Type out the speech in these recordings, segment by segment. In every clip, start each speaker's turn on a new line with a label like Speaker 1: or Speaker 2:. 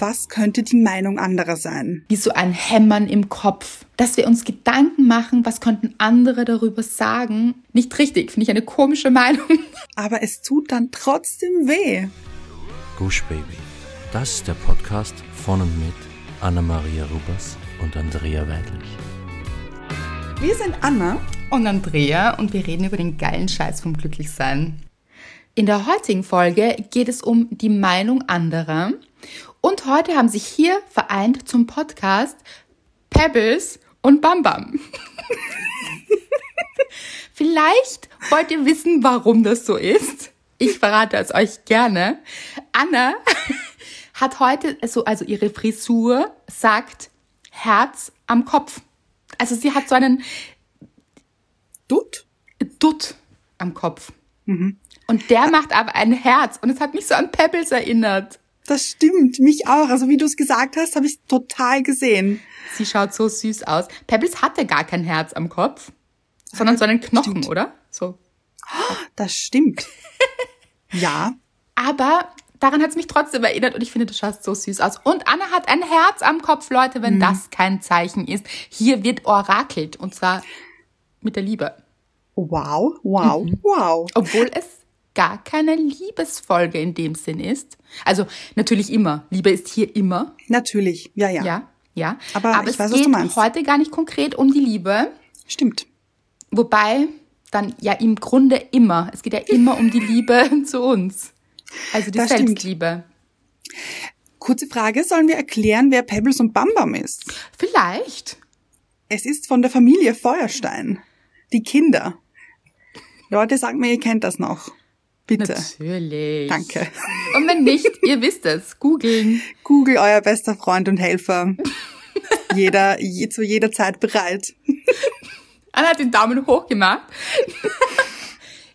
Speaker 1: Was könnte die Meinung anderer sein?
Speaker 2: Wie so ein Hämmern im Kopf. Dass wir uns Gedanken machen, was könnten andere darüber sagen. Nicht richtig, finde ich eine komische Meinung.
Speaker 1: Aber es tut dann trotzdem weh.
Speaker 3: Gush Baby. Das ist der Podcast von und mit Anna-Maria Rubers und Andrea Weidlich.
Speaker 1: Wir sind Anna
Speaker 2: und Andrea und wir reden über den geilen Scheiß vom Glücklichsein. In der heutigen Folge geht es um die Meinung anderer und heute haben sich hier vereint zum Podcast Pebbles und Bam Bam. Vielleicht wollt ihr wissen, warum das so ist. Ich verrate es euch gerne. Anna hat heute, so, also ihre Frisur sagt Herz am Kopf. Also sie hat so einen
Speaker 1: Dutt?
Speaker 2: Dutt am Kopf. Mhm. Und der macht aber ein Herz. Und es hat mich so an Pebbles erinnert.
Speaker 1: Das stimmt, mich auch. Also wie du es gesagt hast, habe ich total gesehen.
Speaker 2: Sie schaut so süß aus. Pebbles hatte gar kein Herz am Kopf, sondern so einen Knochen, stimmt. oder? So.
Speaker 1: Das stimmt. ja.
Speaker 2: Aber daran hat es mich trotzdem erinnert und ich finde, du schaust so süß aus. Und Anna hat ein Herz am Kopf, Leute, wenn hm. das kein Zeichen ist. Hier wird orakelt und zwar mit der Liebe.
Speaker 1: Wow, wow, mhm. wow.
Speaker 2: Obwohl es gar keine Liebesfolge in dem Sinn ist. Also natürlich immer. Liebe ist hier immer.
Speaker 1: Natürlich, ja, ja.
Speaker 2: Ja, ja.
Speaker 1: Aber, Aber es
Speaker 2: weiß, geht heute gar nicht konkret um die Liebe.
Speaker 1: Stimmt.
Speaker 2: Wobei dann ja im Grunde immer. Es geht ja immer um die Liebe zu uns. Also die das Selbstliebe.
Speaker 1: Stimmt. Kurze Frage, sollen wir erklären, wer Pebbles und Bambam ist?
Speaker 2: Vielleicht.
Speaker 1: Es ist von der Familie Feuerstein. Die Kinder. Leute, sagt mir, ihr kennt das noch. Bitte.
Speaker 2: Natürlich.
Speaker 1: Danke.
Speaker 2: Und wenn nicht, ihr wisst es, googeln.
Speaker 1: Google, euer bester Freund und Helfer. Jeder, je, zu jeder Zeit bereit.
Speaker 2: Anna hat den Daumen hoch gemacht.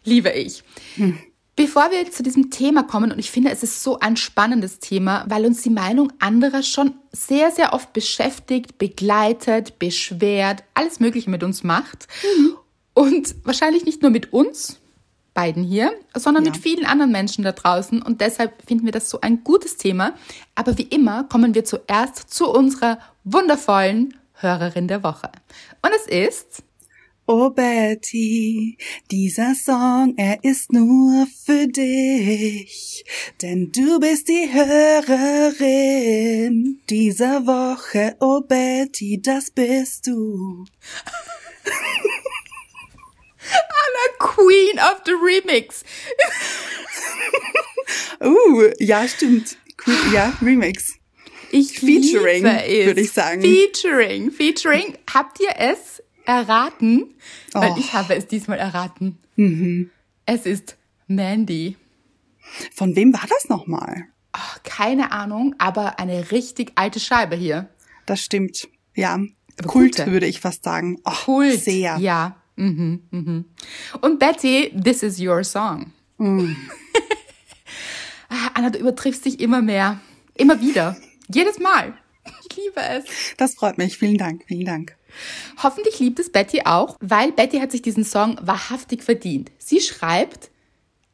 Speaker 2: Liebe ich. Hm. Bevor wir zu diesem Thema kommen, und ich finde, es ist so ein spannendes Thema, weil uns die Meinung anderer schon sehr, sehr oft beschäftigt, begleitet, beschwert, alles Mögliche mit uns macht. Mhm. Und wahrscheinlich nicht nur mit uns, beiden hier, sondern ja. mit vielen anderen Menschen da draußen. Und deshalb finden wir das so ein gutes Thema. Aber wie immer kommen wir zuerst zu unserer wundervollen Hörerin der Woche. Und es ist
Speaker 1: Oh Betty, dieser Song, er ist nur für dich, denn du bist die Hörerin dieser Woche. Oh Betty, das bist du.
Speaker 2: Anna Queen of the Remix.
Speaker 1: uh, ja, stimmt. Ja, Remix.
Speaker 2: Ich Featuring, würde ich sagen. Featuring, Featuring. Habt ihr es erraten? Oh. Weil ich habe es diesmal erraten. Mhm. Es ist Mandy.
Speaker 1: Von wem war das nochmal?
Speaker 2: Oh, keine Ahnung, aber eine richtig alte Scheibe hier.
Speaker 1: Das stimmt. Ja. Aber Kult, gute. würde ich fast sagen.
Speaker 2: Oh, Kult. Sehr. Ja. Mhm, mhm. Und Betty, this is your song. Mm. Anna, du übertriffst dich immer mehr. Immer wieder. Jedes Mal. Ich liebe es.
Speaker 1: Das freut mich. Vielen Dank. Vielen Dank.
Speaker 2: Hoffentlich liebt es Betty auch, weil Betty hat sich diesen Song wahrhaftig verdient. Sie schreibt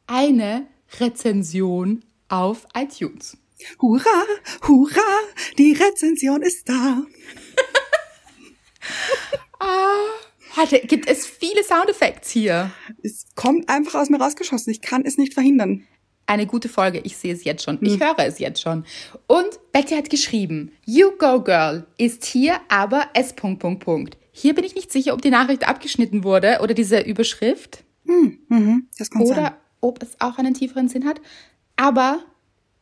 Speaker 2: eine Rezension auf iTunes.
Speaker 1: Hurra, hurra, die Rezension ist da.
Speaker 2: ah. Warte, gibt es viele Soundeffekte hier?
Speaker 1: Es kommt einfach aus mir rausgeschossen. Ich kann es nicht verhindern.
Speaker 2: Eine gute Folge. Ich sehe es jetzt schon. Ich hm. höre es jetzt schon. Und Betty hat geschrieben, You Go Girl ist hier, aber S. Hier bin ich nicht sicher, ob die Nachricht abgeschnitten wurde oder diese Überschrift.
Speaker 1: Hm, mhm, das kann
Speaker 2: oder
Speaker 1: sein.
Speaker 2: ob es auch einen tieferen Sinn hat. Aber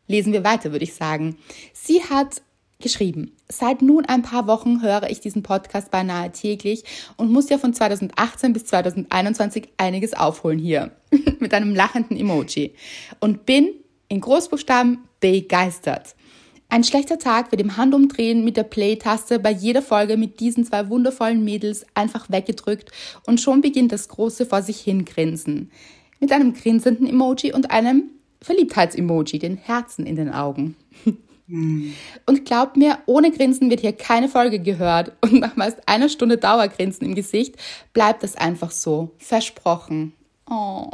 Speaker 2: lesen wir weiter, würde ich sagen. Sie hat geschrieben. Seit nun ein paar Wochen höre ich diesen Podcast beinahe täglich und muss ja von 2018 bis 2021 einiges aufholen hier. Mit einem lachenden Emoji. Und bin in Großbuchstaben begeistert. Ein schlechter Tag wird im Handumdrehen mit der Play-Taste bei jeder Folge mit diesen zwei wundervollen Mädels einfach weggedrückt und schon beginnt das große vor sich hin Grinsen. Mit einem grinsenden Emoji und einem Verliebtheits-Emoji, den Herzen in den Augen. Und glaubt mir, ohne Grinsen wird hier keine Folge gehört. Und nach meist einer Stunde Dauergrinsen im Gesicht bleibt es einfach so. Versprochen. Oh.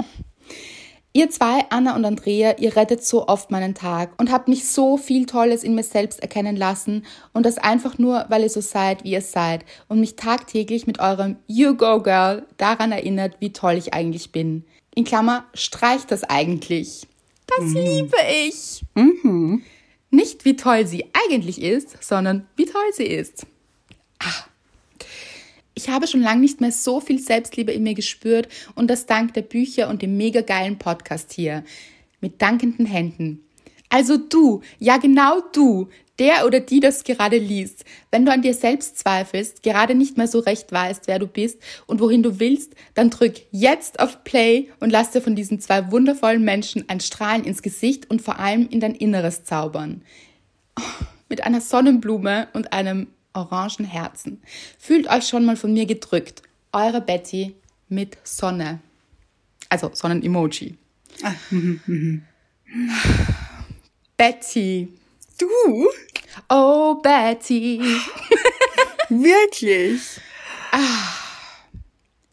Speaker 2: Ihr zwei, Anna und Andrea, ihr rettet so oft meinen Tag und habt mich so viel Tolles in mir selbst erkennen lassen und das einfach nur, weil ihr so seid, wie ihr seid und mich tagtäglich mit eurem You Go Girl daran erinnert, wie toll ich eigentlich bin. In Klammer, streicht das eigentlich. Das mhm. liebe ich. Mhm. Nicht wie toll sie eigentlich ist, sondern wie toll sie ist. Ah. Ich habe schon lange nicht mehr so viel Selbstliebe in mir gespürt und das dank der Bücher und dem mega geilen Podcast hier. Mit dankenden Händen. Also du, ja genau du, der oder die das gerade liest, wenn du an dir selbst zweifelst, gerade nicht mehr so recht weißt, wer du bist und wohin du willst, dann drück jetzt auf Play und lass dir von diesen zwei wundervollen Menschen ein Strahlen ins Gesicht und vor allem in dein Inneres zaubern. Oh, mit einer Sonnenblume und einem orangen Herzen. Fühlt euch schon mal von mir gedrückt. Eure Betty mit Sonne. Also Sonnen-Emoji. Ah, mhm, mhm. Betty.
Speaker 1: Du?
Speaker 2: Oh, Betty.
Speaker 1: Wirklich?
Speaker 2: Ah,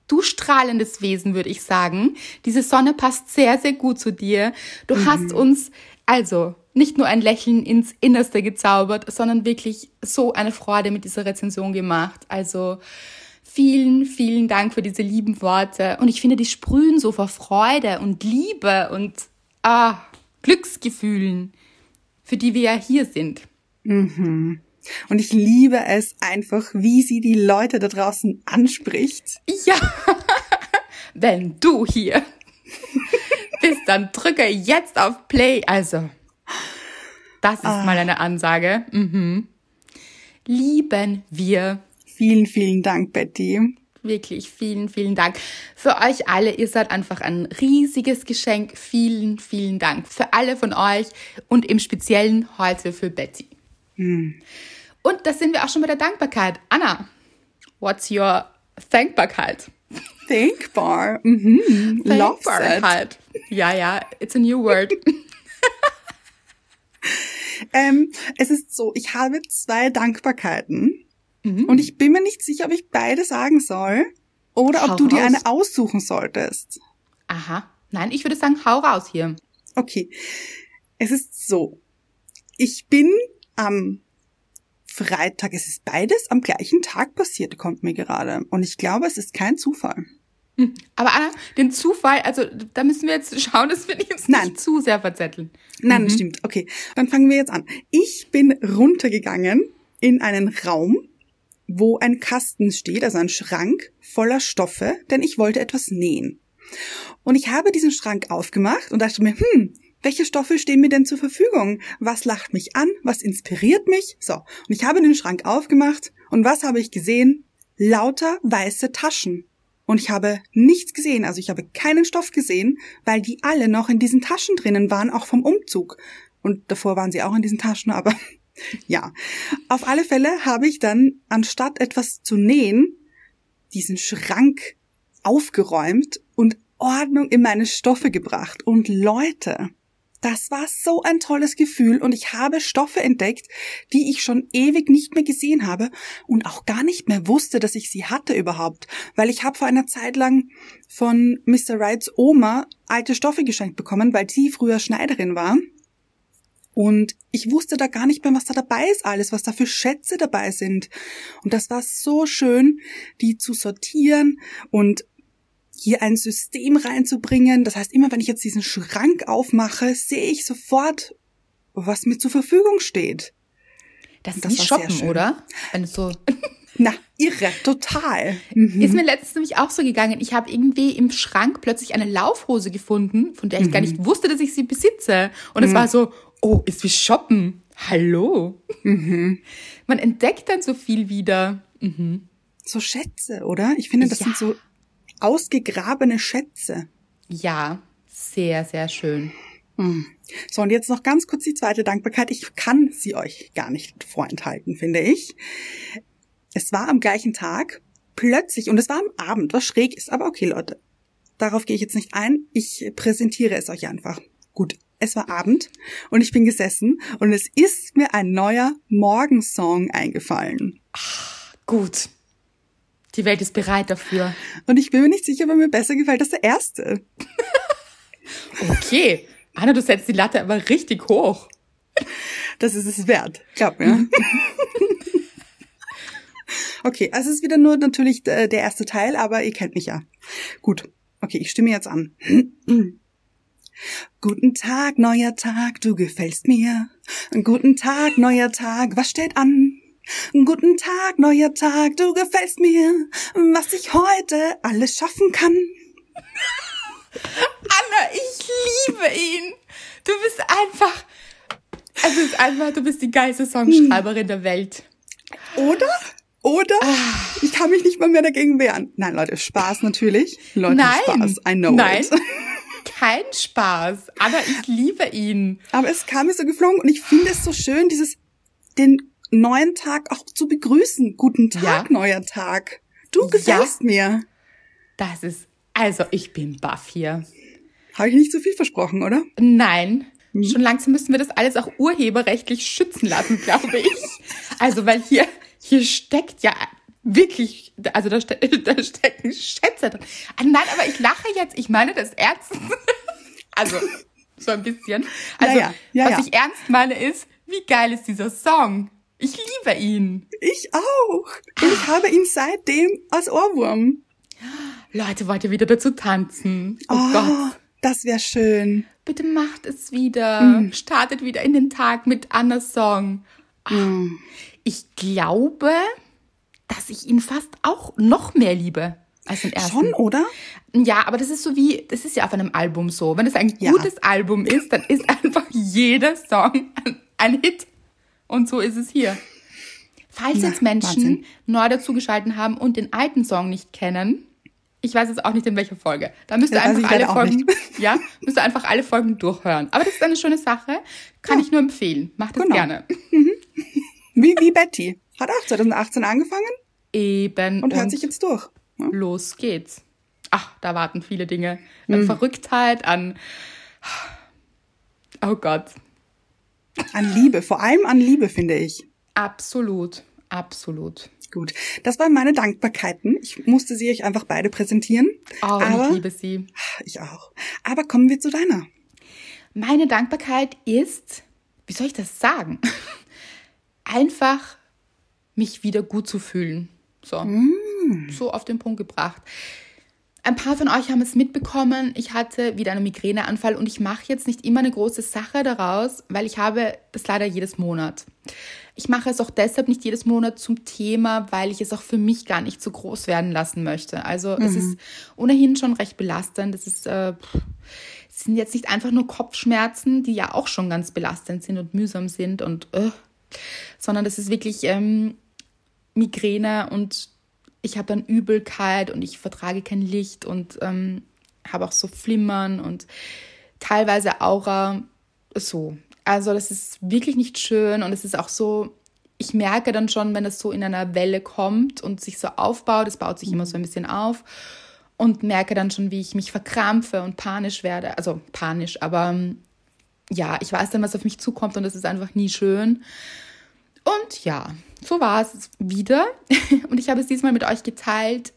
Speaker 2: du strahlendes Wesen, würde ich sagen. Diese Sonne passt sehr, sehr gut zu dir. Du mhm. hast uns, also, nicht nur ein Lächeln ins Innerste gezaubert, sondern wirklich so eine Freude mit dieser Rezension gemacht. Also vielen, vielen Dank für diese lieben Worte. Und ich finde, die sprühen so vor Freude und Liebe und ah, Glücksgefühlen, für die wir ja hier sind.
Speaker 1: Mhm. Und ich liebe es einfach, wie sie die Leute da draußen anspricht.
Speaker 2: Ja, wenn du hier bist, dann drücke jetzt auf Play. Also, das ist ah. mal eine Ansage. Mhm. Lieben wir.
Speaker 1: Vielen, vielen Dank, Betty.
Speaker 2: Wirklich, vielen, vielen Dank. Für euch alle, ihr seid einfach ein riesiges Geschenk. Vielen, vielen Dank. Für alle von euch und im Speziellen heute für Betty. Hm. Und da sind wir auch schon bei der Dankbarkeit. Anna, what's your Thankbarkeit?
Speaker 1: Thankbar. Mhm.
Speaker 2: Thankbarkeit. Ja, ja, it's a new word.
Speaker 1: ähm, es ist so, ich habe zwei Dankbarkeiten mhm. und ich bin mir nicht sicher, ob ich beide sagen soll oder hau ob du raus. dir eine aussuchen solltest.
Speaker 2: Aha. Nein, ich würde sagen, hau raus hier.
Speaker 1: Okay. Es ist so. Ich bin am Freitag, es ist beides am gleichen Tag passiert, kommt mir gerade. Und ich glaube, es ist kein Zufall.
Speaker 2: Hm. Aber Anna, den Zufall, also da müssen wir jetzt schauen, dass wir uns Nein. nicht zu sehr verzetteln.
Speaker 1: Nein, mhm. stimmt. Okay, dann fangen wir jetzt an. Ich bin runtergegangen in einen Raum, wo ein Kasten steht, also ein Schrank voller Stoffe, denn ich wollte etwas nähen. Und ich habe diesen Schrank aufgemacht und dachte mir, hm, welche Stoffe stehen mir denn zur Verfügung? Was lacht mich an? Was inspiriert mich? So, und ich habe den Schrank aufgemacht und was habe ich gesehen? Lauter weiße Taschen. Und ich habe nichts gesehen, also ich habe keinen Stoff gesehen, weil die alle noch in diesen Taschen drinnen waren, auch vom Umzug. Und davor waren sie auch in diesen Taschen, aber ja. Auf alle Fälle habe ich dann, anstatt etwas zu nähen, diesen Schrank aufgeräumt und Ordnung in meine Stoffe gebracht. Und Leute, das war so ein tolles Gefühl und ich habe Stoffe entdeckt, die ich schon ewig nicht mehr gesehen habe und auch gar nicht mehr wusste, dass ich sie hatte überhaupt, weil ich habe vor einer Zeit lang von Mr. Wrights Oma alte Stoffe geschenkt bekommen, weil sie früher Schneiderin war. Und ich wusste da gar nicht mehr, was da dabei ist alles, was da für Schätze dabei sind. Und das war so schön, die zu sortieren und hier ein System reinzubringen. Das heißt, immer wenn ich jetzt diesen Schrank aufmache, sehe ich sofort, was mir zur Verfügung steht.
Speaker 2: Das ist das wie Shoppen, oder? Wenn es so
Speaker 1: Na, irre, total.
Speaker 2: Mhm. Ist mir letztens nämlich auch so gegangen. Ich habe irgendwie im Schrank plötzlich eine Laufhose gefunden, von der ich mhm. gar nicht wusste, dass ich sie besitze. Und mhm. es war so, oh, ist wie Shoppen. Hallo. Mhm. Man entdeckt dann so viel wieder. Mhm.
Speaker 1: So Schätze, oder? Ich finde, das ja. sind so ausgegrabene Schätze.
Speaker 2: Ja, sehr, sehr schön.
Speaker 1: Hm. So, und jetzt noch ganz kurz die zweite Dankbarkeit. Ich kann sie euch gar nicht vorenthalten, finde ich. Es war am gleichen Tag plötzlich, und es war am Abend, was schräg ist, aber okay, Leute. Darauf gehe ich jetzt nicht ein. Ich präsentiere es euch einfach. Gut, es war Abend und ich bin gesessen und es ist mir ein neuer Morgensong eingefallen.
Speaker 2: Ach, gut. Die Welt ist bereit dafür.
Speaker 1: Und ich bin mir nicht sicher, ob er mir besser gefällt als der erste.
Speaker 2: Okay. Anna, du setzt die Latte aber richtig hoch.
Speaker 1: Das ist es wert, glaub mir. okay, also es ist wieder nur natürlich äh, der erste Teil, aber ihr kennt mich ja. Gut, okay, ich stimme jetzt an. Guten Tag, neuer Tag, du gefällst mir. Guten Tag, neuer Tag, was steht an? Guten Tag, neuer Tag, du gefällst mir, was ich heute alles schaffen kann.
Speaker 2: Anna, ich liebe ihn. Du bist einfach, es ist einfach, du bist die geilste Songschreiberin der Welt.
Speaker 1: Oder? Oder? Ich kann mich nicht mal mehr dagegen wehren. Nein, Leute, Spaß natürlich. Leute,
Speaker 2: Nein.
Speaker 1: Spaß. I know
Speaker 2: Nein.
Speaker 1: it.
Speaker 2: Kein Spaß. Anna, ich liebe ihn.
Speaker 1: Aber es kam mir so geflogen und ich finde es so schön, dieses, den neuen Tag auch zu begrüßen. Guten Tag,
Speaker 2: Ja.
Speaker 1: neuer Tag. Du gefällst mir.
Speaker 2: Das ist, also ich bin baff hier.
Speaker 1: Habe ich nicht zu viel versprochen, oder?
Speaker 2: Nein.
Speaker 1: Hm.
Speaker 2: Schon langsam müssen wir das alles auch urheberrechtlich schützen lassen, glaube ich. Also, weil hier, hier steckt ja wirklich, also da, ste da stecken Schätze drin. Ah, nein, aber ich lache jetzt, ich meine das ernst. Also, so ein bisschen. Also,
Speaker 1: Ja, ja, ja,
Speaker 2: was ich ernst meine ist, wie geil ist dieser Song? Ich liebe ihn.
Speaker 1: Ich auch. Und ich habe ihn seitdem als Ohrwurm.
Speaker 2: Leute, wollt ihr wieder dazu tanzen? Oh,
Speaker 1: Oh,
Speaker 2: Gott.
Speaker 1: das wäre schön.
Speaker 2: Bitte macht es wieder.
Speaker 1: Mhm.
Speaker 2: Startet wieder in den Tag mit Annas Song. Ah,
Speaker 1: Mhm.
Speaker 2: Ich glaube, dass ich ihn fast auch noch mehr liebe als den ersten.
Speaker 1: Schon, oder?
Speaker 2: Ja, aber das ist so wie, das ist ja auf einem Album so. Wenn es ein
Speaker 1: Ja.
Speaker 2: gutes Album ist, dann ist einfach jeder Song ein, ein Hit. Und so ist es hier. Falls
Speaker 1: Ja,
Speaker 2: jetzt Menschen
Speaker 1: Wahnsinn.
Speaker 2: neu dazugeschalten haben und den alten Song nicht kennen, ich weiß jetzt auch nicht in welcher Folge. Da müsst ihr
Speaker 1: Das
Speaker 2: einfach alle Folgen, ja, müsst ihr einfach alle Folgen durchhören. Aber das ist eine schöne Sache, kann ich nur empfehlen. Macht es
Speaker 1: Genau.
Speaker 2: gerne.
Speaker 1: Wie, wie Betty. Hat auch 2018 angefangen
Speaker 2: Eben
Speaker 1: und hört sich jetzt durch. Ja?
Speaker 2: los geht's. Ach, da warten viele Dinge.
Speaker 1: Mhm.
Speaker 2: An Verrücktheit, an Oh Gott.
Speaker 1: An Liebe, vor allem an Liebe, finde ich.
Speaker 2: Absolut, absolut.
Speaker 1: Gut, das waren meine Dankbarkeiten. Ich musste sie euch einfach beide präsentieren.
Speaker 2: Oh,
Speaker 1: Aber
Speaker 2: ich liebe sie.
Speaker 1: ich auch. Aber kommen wir zu deiner.
Speaker 2: Meine Dankbarkeit ist, wie soll ich das sagen? Einfach mich wieder gut zu fühlen. So, so auf den Punkt gebracht. Ein paar von euch haben es mitbekommen. Ich hatte wieder einen Migräneanfall und ich mache jetzt nicht immer eine große Sache daraus, weil ich habe das leider jedes Monat. Ich mache es auch deshalb nicht jedes Monat zum Thema, weil ich es auch für mich gar nicht so groß werden lassen möchte. Also es ist ohnehin schon recht belastend. Es ist äh, es sind jetzt nicht einfach nur Kopfschmerzen, die ja auch schon ganz belastend sind und mühsam sind und äh, sondern das ist wirklich ähm, Migräne und ich habe dann Übelkeit und ich vertrage kein Licht und ähm, habe auch so Flimmern und teilweise Aura so. Also das ist wirklich nicht schön und es ist auch so, ich merke dann schon, wenn das so in einer Welle kommt und sich so aufbaut, es baut sich immer so ein bisschen auf und merke dann schon, wie ich mich verkrampfe und panisch werde. Also panisch, aber ähm, ja, ich weiß dann, was auf mich zukommt und das ist einfach nie schön. Und ja, so war es wieder. Und ich habe es diesmal mit euch geteilt,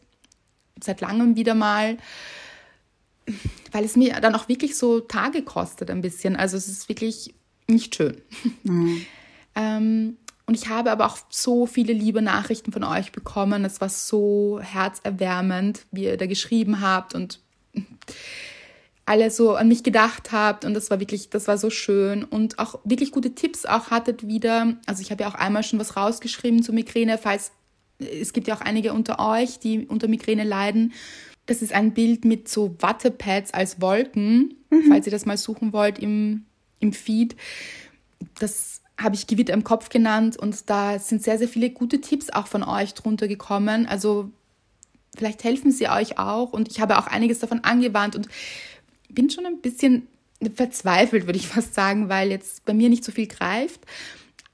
Speaker 2: seit langem wieder mal, weil es mir dann auch wirklich so Tage kostet ein bisschen. Also es ist wirklich nicht schön. ähm, und ich habe aber auch so viele liebe Nachrichten von euch bekommen. Es war so herzerwärmend, wie ihr da geschrieben habt und alle so an mich gedacht habt und das war wirklich, das war so schön und auch wirklich gute Tipps auch hattet wieder. Also ich habe ja auch einmal schon was rausgeschrieben zu Migräne, falls es gibt ja auch einige unter euch, die unter Migräne leiden. Das ist ein Bild mit so Wattepads als Wolken, falls ihr das mal suchen wollt im, im Feed. Das habe ich Gewitter im Kopf genannt und da sind sehr, sehr viele gute Tipps auch von euch drunter gekommen. Also vielleicht helfen sie euch auch und ich habe auch einiges davon angewandt und bin schon ein bisschen verzweifelt, würde ich fast sagen, weil jetzt bei mir nicht so viel greift.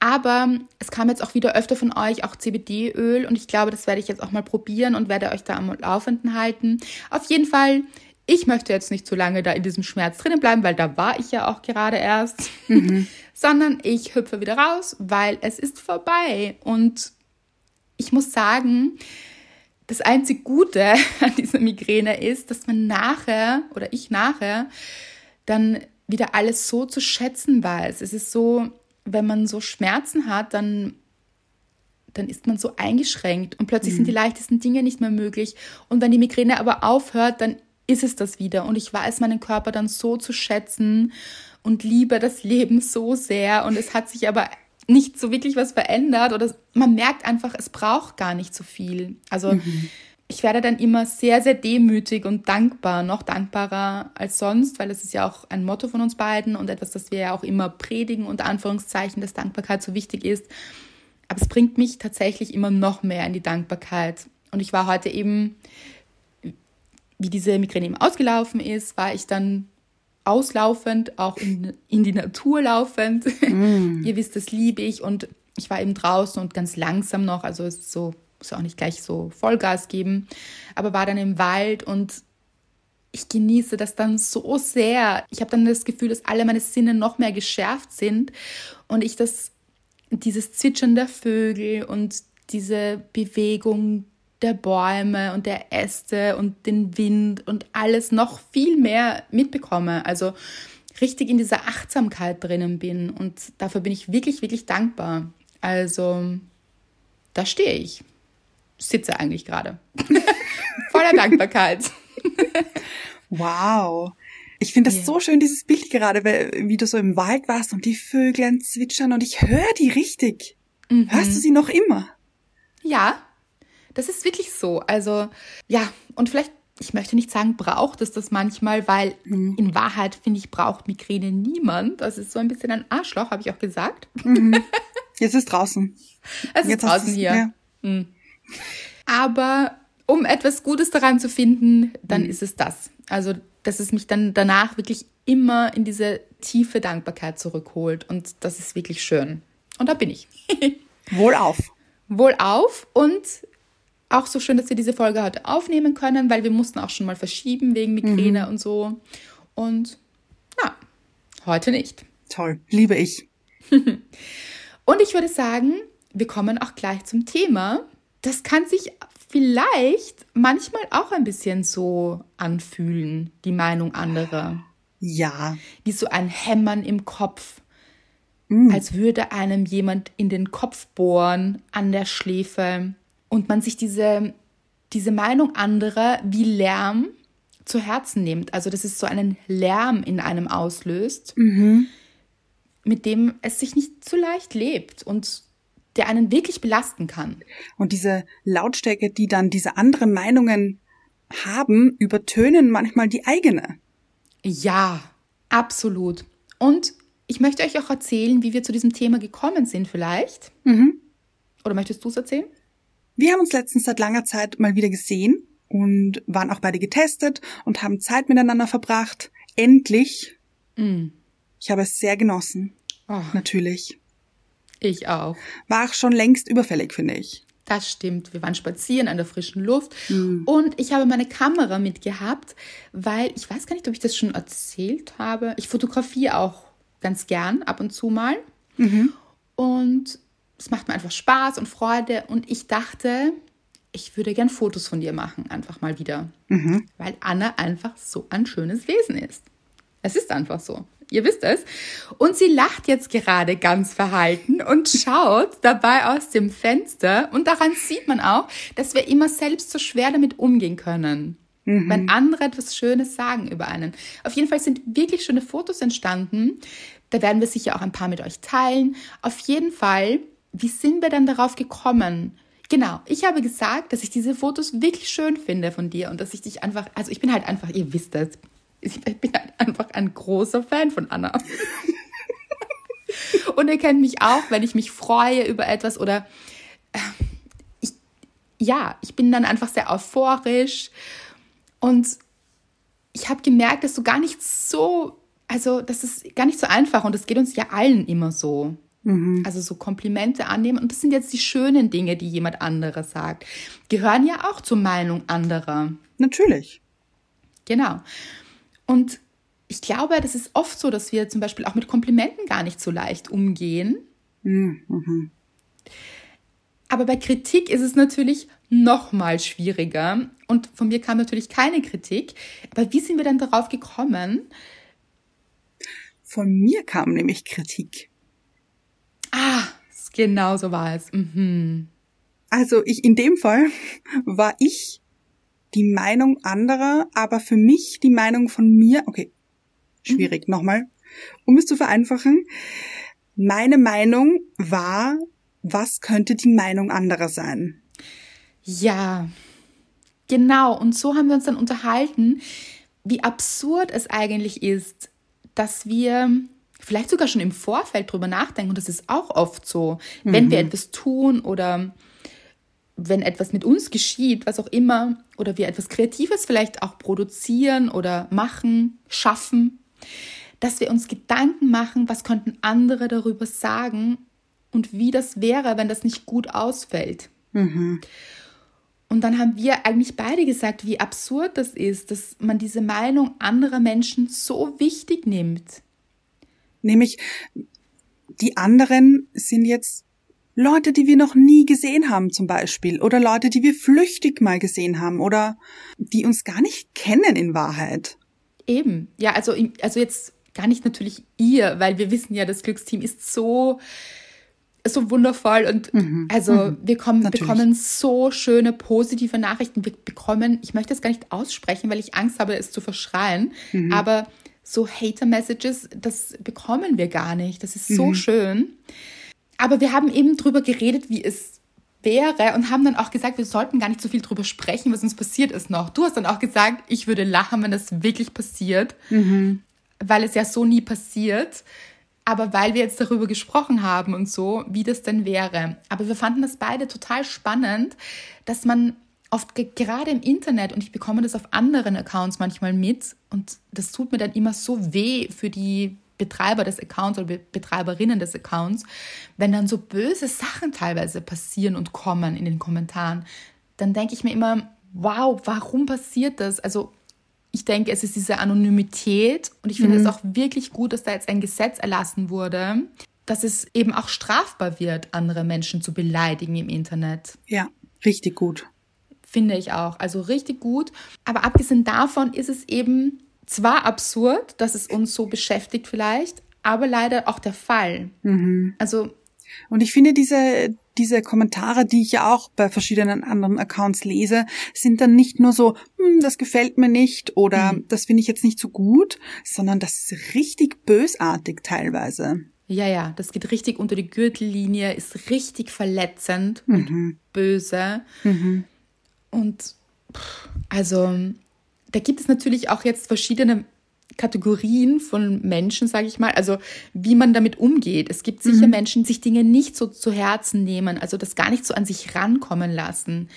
Speaker 2: Aber es kam jetzt auch wieder öfter von euch auch CBD-Öl und ich glaube, das werde ich jetzt auch mal probieren und werde euch da am Laufenden halten. Auf jeden Fall, ich möchte jetzt nicht so lange da in diesem Schmerz drinnen bleiben, weil da war ich ja auch gerade erst, sondern ich hüpfe wieder raus, weil es ist vorbei. Und ich muss sagen, das einzig Gute an dieser Migräne ist, dass man nachher oder ich nachher dann wieder alles so zu schätzen weiß. Es ist so, wenn man so Schmerzen hat, dann, dann ist man so eingeschränkt und plötzlich mhm. sind die leichtesten Dinge nicht mehr möglich. Und wenn die Migräne aber aufhört, dann ist es das wieder. Und ich weiß meinen Körper dann so zu schätzen und liebe das Leben so sehr. Und es hat sich aber nicht so wirklich was verändert oder man merkt einfach, es braucht gar nicht so viel. Also mhm. ich werde dann immer sehr, sehr demütig und dankbar, noch dankbarer als sonst, weil es ist ja auch ein Motto von uns beiden und etwas, das wir ja auch immer predigen, unter Anführungszeichen, dass Dankbarkeit so wichtig ist. Aber es bringt mich tatsächlich immer noch mehr in die Dankbarkeit. Und ich war heute eben, wie diese Migräne eben ausgelaufen ist, war ich dann auslaufend, auch in, in die Natur laufend. Mm. Ihr wisst, das liebe ich. Und ich war eben draußen und ganz langsam noch, also es ist so, muss auch nicht gleich so Vollgas geben, aber war dann im Wald und ich genieße das dann so sehr. Ich habe dann das Gefühl, dass alle meine Sinne noch mehr geschärft sind und ich das, dieses Zwitschern der Vögel und diese Bewegung der Bäume und der Äste und den Wind und alles noch viel mehr mitbekomme. Also richtig in dieser Achtsamkeit drinnen bin und dafür bin ich wirklich, wirklich dankbar. Also da stehe ich. Sitze eigentlich gerade. Voller Dankbarkeit.
Speaker 1: wow. Ich finde das yeah. so schön, dieses Bild gerade, wie du so im Wald warst und die Vögel zwitschern und ich höre die richtig. Mhm. Hörst du sie noch immer?
Speaker 2: Ja, das ist wirklich so. Also ja, und vielleicht, ich möchte nicht sagen, braucht es das manchmal, weil mhm. in Wahrheit, finde ich, braucht Migräne niemand. Das ist so ein bisschen ein Arschloch, habe ich auch gesagt.
Speaker 1: Mhm. Jetzt ist draußen.
Speaker 2: Es ist draußen hier. Ja. Mhm. Aber um etwas Gutes daran zu finden, dann mhm. ist es das. Also, dass es mich dann danach wirklich immer in diese tiefe Dankbarkeit zurückholt. Und das ist wirklich schön. Und da bin ich.
Speaker 1: Wohlauf.
Speaker 2: Wohlauf und auch so schön, dass wir diese Folge heute aufnehmen können, weil wir mussten auch schon mal verschieben wegen Migräne mhm. und so. Und ja, heute nicht.
Speaker 1: Toll, liebe ich.
Speaker 2: und ich würde sagen, wir kommen auch gleich zum Thema. Das kann sich vielleicht manchmal auch ein bisschen so anfühlen, die Meinung anderer.
Speaker 1: Ja.
Speaker 2: Wie so ein Hämmern im Kopf. Mhm. Als würde einem jemand in den Kopf bohren, an der Schläfe und man sich diese, diese Meinung anderer wie Lärm zu Herzen nimmt. Also, dass es so einen Lärm in einem auslöst, mhm. mit dem es sich nicht so leicht lebt und der einen wirklich belasten kann.
Speaker 1: Und diese Lautstärke, die dann diese anderen Meinungen haben, übertönen manchmal die eigene.
Speaker 2: Ja, absolut. Und ich möchte euch auch erzählen, wie wir zu diesem Thema gekommen sind, vielleicht. Mhm. Oder möchtest du es erzählen?
Speaker 1: Wir haben uns letztens seit langer Zeit mal wieder gesehen und waren auch beide getestet und haben Zeit miteinander verbracht. Endlich. Mm. Ich habe es sehr genossen. Oh. Natürlich.
Speaker 2: Ich auch.
Speaker 1: War auch schon längst überfällig, finde ich.
Speaker 2: Das stimmt. Wir waren spazieren an der frischen Luft mm. und ich habe meine Kamera mitgehabt, weil ich weiß gar nicht, ob ich das schon erzählt habe. Ich fotografiere auch ganz gern ab und zu mal. Mhm. Und es macht mir einfach Spaß und Freude. Und ich dachte, ich würde gern Fotos von dir machen, einfach mal wieder. Mhm. Weil Anna einfach so ein schönes Wesen ist. Es ist einfach so. Ihr wisst es. Und sie lacht jetzt gerade ganz verhalten und schaut dabei aus dem Fenster. Und daran sieht man auch, dass wir immer selbst so schwer damit umgehen können. Mhm. Wenn andere etwas Schönes sagen über einen. Auf jeden Fall sind wirklich schöne Fotos entstanden. Da werden wir sicher auch ein paar mit euch teilen. Auf jeden Fall wie sind wir dann darauf gekommen? Genau, ich habe gesagt, dass ich diese Fotos wirklich schön finde von dir und dass ich dich einfach, also ich bin halt einfach, ihr wisst das, ich bin halt einfach ein großer Fan von Anna. und ihr kennt mich auch, wenn ich mich freue über etwas oder äh, ich, ja, ich bin dann einfach sehr euphorisch und ich habe gemerkt, dass du gar nicht so, also das ist gar nicht so einfach und das geht uns ja allen immer so. Mhm. Also so Komplimente annehmen. Und das sind jetzt die schönen Dinge, die jemand anderer sagt. Gehören ja auch zur Meinung anderer.
Speaker 1: Natürlich.
Speaker 2: Genau. Und ich glaube, das ist oft so, dass wir zum Beispiel auch mit Komplimenten gar nicht so leicht umgehen. Mhm. Aber bei Kritik ist es natürlich noch mal schwieriger. Und von mir kam natürlich keine Kritik. Aber wie sind wir dann darauf gekommen,
Speaker 1: Von mir kam nämlich Kritik.
Speaker 2: Genau so war es. Mhm.
Speaker 1: Also ich in dem Fall war ich die Meinung anderer, aber für mich die Meinung von mir, okay, schwierig, mhm. nochmal, um es zu vereinfachen, meine Meinung war, was könnte die Meinung anderer sein?
Speaker 2: Ja, genau. Und so haben wir uns dann unterhalten, wie absurd es eigentlich ist, dass wir vielleicht sogar schon im Vorfeld drüber nachdenken. Und das ist auch oft so, mhm. wenn wir etwas tun oder wenn etwas mit uns geschieht, was auch immer, oder wir etwas Kreatives vielleicht auch produzieren oder machen, schaffen, dass wir uns Gedanken machen, was könnten andere darüber sagen und wie das wäre, wenn das nicht gut ausfällt. Mhm. Und dann haben wir eigentlich beide gesagt, wie absurd das ist, dass man diese Meinung anderer Menschen so wichtig nimmt.
Speaker 1: Nämlich, die anderen sind jetzt Leute, die wir noch nie gesehen haben zum Beispiel. Oder Leute, die wir flüchtig mal gesehen haben. Oder die uns gar nicht kennen in Wahrheit.
Speaker 2: Eben, ja, also, also jetzt gar nicht natürlich ihr, weil wir wissen ja, das Glücksteam ist so, so wundervoll und mhm, also mhm, wir kommen, bekommen so schöne positive Nachrichten. Wir bekommen, ich möchte es gar nicht aussprechen, weil ich Angst habe, es zu verschreien, mhm. aber so Hater-Messages, das bekommen wir gar nicht. Das ist so mhm. schön. Aber wir haben eben drüber geredet, wie es wäre und haben dann auch gesagt, wir sollten gar nicht so viel drüber sprechen, was uns passiert ist noch. Du hast dann auch gesagt, ich würde lachen, wenn das wirklich passiert, mhm. weil es ja so nie passiert. Aber weil wir jetzt darüber gesprochen haben und so, wie das denn wäre. Aber wir fanden das beide total spannend, dass man oft gerade im Internet, und ich bekomme das auf anderen Accounts manchmal mit, und das tut mir dann immer so weh für die Betreiber des Accounts oder Betreiberinnen des Accounts, wenn dann so böse Sachen teilweise passieren und kommen in den Kommentaren, dann denke ich mir immer, wow, warum passiert das? Also ich denke, es ist diese Anonymität und ich finde mhm. es auch wirklich gut, dass da jetzt ein Gesetz erlassen wurde, dass es eben auch strafbar wird, andere Menschen zu beleidigen im Internet.
Speaker 1: Ja, richtig gut.
Speaker 2: Finde ich auch. Also richtig gut. Aber abgesehen davon ist es eben zwar absurd, dass es uns so beschäftigt vielleicht, aber leider auch der Fall. Mhm. Also
Speaker 1: und ich finde diese diese Kommentare, die ich ja auch bei verschiedenen anderen Accounts lese, sind dann nicht nur so, hm, das gefällt mir nicht oder mhm. das finde ich jetzt nicht so gut, sondern das ist richtig bösartig teilweise.
Speaker 2: Ja, ja, das geht richtig unter die Gürtellinie, ist richtig verletzend mhm. und böse. Mhm. Und also da gibt es natürlich auch jetzt verschiedene Kategorien von Menschen, sage ich mal, also wie man damit umgeht. Es gibt sicher mhm. Menschen, die sich Dinge nicht so zu Herzen nehmen, also das gar nicht so an sich rankommen lassen.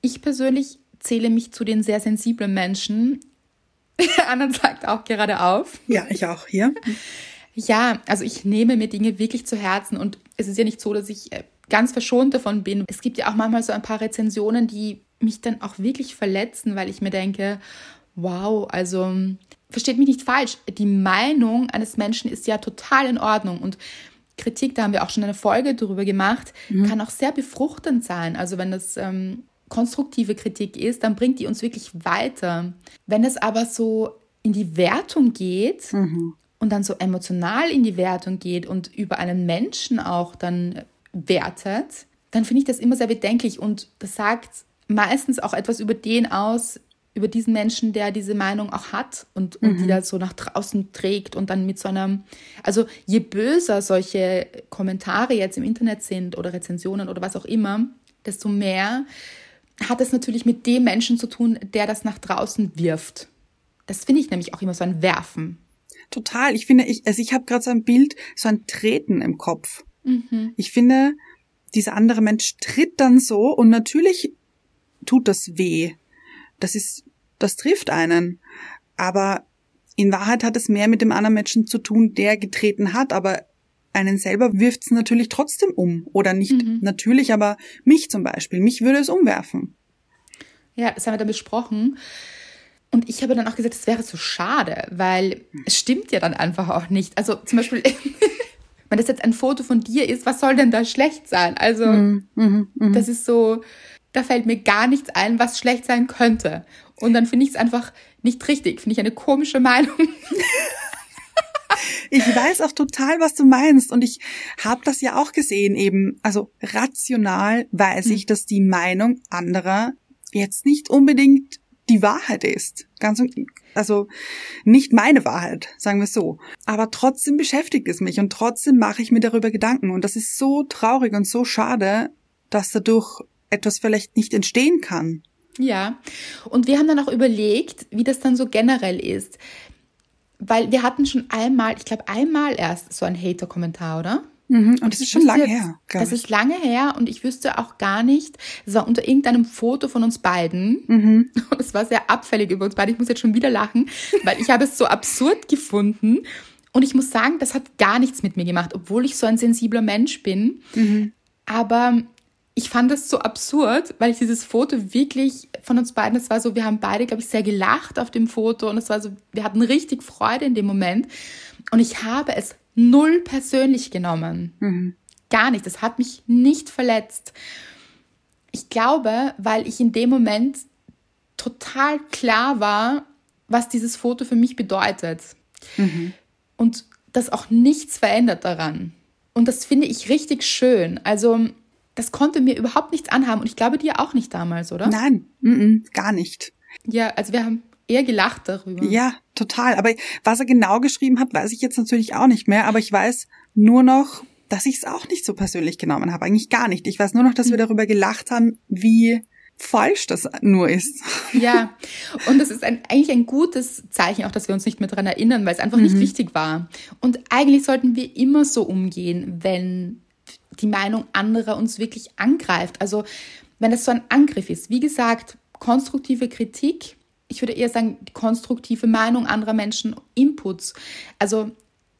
Speaker 2: Ich persönlich zähle mich zu den sehr sensiblen Menschen. Anna sagt auch gerade auf.
Speaker 1: Ja, ich auch hier.
Speaker 2: Ja, also ich nehme mir Dinge wirklich zu Herzen und es ist ja nicht so, dass ich äh, ganz verschont davon bin. Es gibt ja auch manchmal so ein paar Rezensionen, die mich dann auch wirklich verletzen, weil ich mir denke, wow, also versteht mich nicht falsch, die Meinung eines Menschen ist ja total in Ordnung und Kritik, da haben wir auch schon eine Folge darüber gemacht, mhm. kann auch sehr befruchtend sein. Also wenn das ähm, konstruktive Kritik ist, dann bringt die uns wirklich weiter. Wenn es aber so in die Wertung geht mhm. und dann so emotional in die Wertung geht und über einen Menschen auch dann wertet, dann finde ich das immer sehr bedenklich und das sagt meistens auch etwas über den aus, über diesen Menschen, der diese Meinung auch hat und, und mhm. die da so nach draußen trägt und dann mit so einer, also je böser solche Kommentare jetzt im Internet sind oder Rezensionen oder was auch immer, desto mehr hat es natürlich mit dem Menschen zu tun, der das nach draußen wirft. Das finde ich nämlich auch immer so ein Werfen.
Speaker 1: Total. Ich finde, ich, also ich habe gerade so ein Bild, so ein Treten im Kopf. Mhm. Ich finde, dieser andere Mensch tritt dann so und natürlich tut das weh. Das ist, das trifft einen. Aber in Wahrheit hat es mehr mit dem anderen Menschen zu tun, der getreten hat, aber einen selber wirft es natürlich trotzdem um. Oder nicht mhm. natürlich, aber mich zum Beispiel. Mich würde es umwerfen.
Speaker 2: Ja, das haben wir dann besprochen. Und ich habe dann auch gesagt, es wäre so schade, weil es stimmt ja dann einfach auch nicht. Also zum Beispiel, wenn das jetzt ein Foto von dir ist, was soll denn da schlecht sein? Also, mhm, mh, mh. das ist so, da fällt mir gar nichts ein, was schlecht sein könnte. Und dann finde ich es einfach nicht richtig, finde ich eine komische Meinung.
Speaker 1: Ich weiß auch total, was du meinst. Und ich habe das ja auch gesehen eben. Also rational weiß ich, dass die Meinung anderer jetzt nicht unbedingt die Wahrheit ist. Ganz, also nicht meine Wahrheit, sagen wir so. Aber trotzdem beschäftigt es mich und trotzdem mache ich mir darüber Gedanken. Und das ist so traurig und so schade, dass dadurch etwas vielleicht nicht entstehen kann.
Speaker 2: Ja, und wir haben dann auch überlegt, wie das dann so generell ist. Weil wir hatten schon einmal, ich glaube einmal erst so ein Hater-Kommentar, oder?
Speaker 1: Mhm, und das ist schon lange
Speaker 2: jetzt,
Speaker 1: her.
Speaker 2: Das
Speaker 1: ich.
Speaker 2: ist lange her und ich wüsste auch gar nicht, es war unter irgendeinem Foto von uns beiden.
Speaker 1: Mhm.
Speaker 2: Und es war sehr abfällig über uns beide. Ich muss jetzt schon wieder lachen, weil ich habe es so absurd gefunden. Und ich muss sagen, das hat gar nichts mit mir gemacht, obwohl ich so ein sensibler Mensch bin.
Speaker 1: Mhm.
Speaker 2: Aber ich fand das so absurd, weil ich dieses Foto wirklich von uns beiden, es war so, wir haben beide, glaube ich, sehr gelacht auf dem Foto und es war so, wir hatten richtig Freude in dem Moment. Und ich habe es null persönlich genommen.
Speaker 1: Mhm.
Speaker 2: Gar nicht. Das hat mich nicht verletzt. Ich glaube, weil ich in dem Moment total klar war, was dieses Foto für mich bedeutet.
Speaker 1: Mhm.
Speaker 2: Und das auch nichts verändert daran. Und das finde ich richtig schön. Also, das konnte mir überhaupt nichts anhaben. Und ich glaube dir auch nicht damals, oder?
Speaker 1: Nein, mhm, gar nicht.
Speaker 2: Ja, also wir haben eher gelacht darüber.
Speaker 1: Ja, total. Aber was er genau geschrieben hat, weiß ich jetzt natürlich auch nicht mehr. Aber ich weiß nur noch, dass ich es auch nicht so persönlich genommen habe. Eigentlich gar nicht. Ich weiß nur noch, dass wir darüber gelacht haben, wie falsch das nur ist.
Speaker 2: Ja, und das ist ein, eigentlich ein gutes Zeichen, auch dass wir uns nicht mehr daran erinnern, weil es einfach nicht wichtig war. Und eigentlich sollten wir immer so umgehen, wenn die Meinung anderer uns wirklich angreift. Also wenn es so ein Angriff ist. Wie gesagt, konstruktive Kritik ich würde eher sagen, die konstruktive Meinung anderer Menschen, Inputs. Also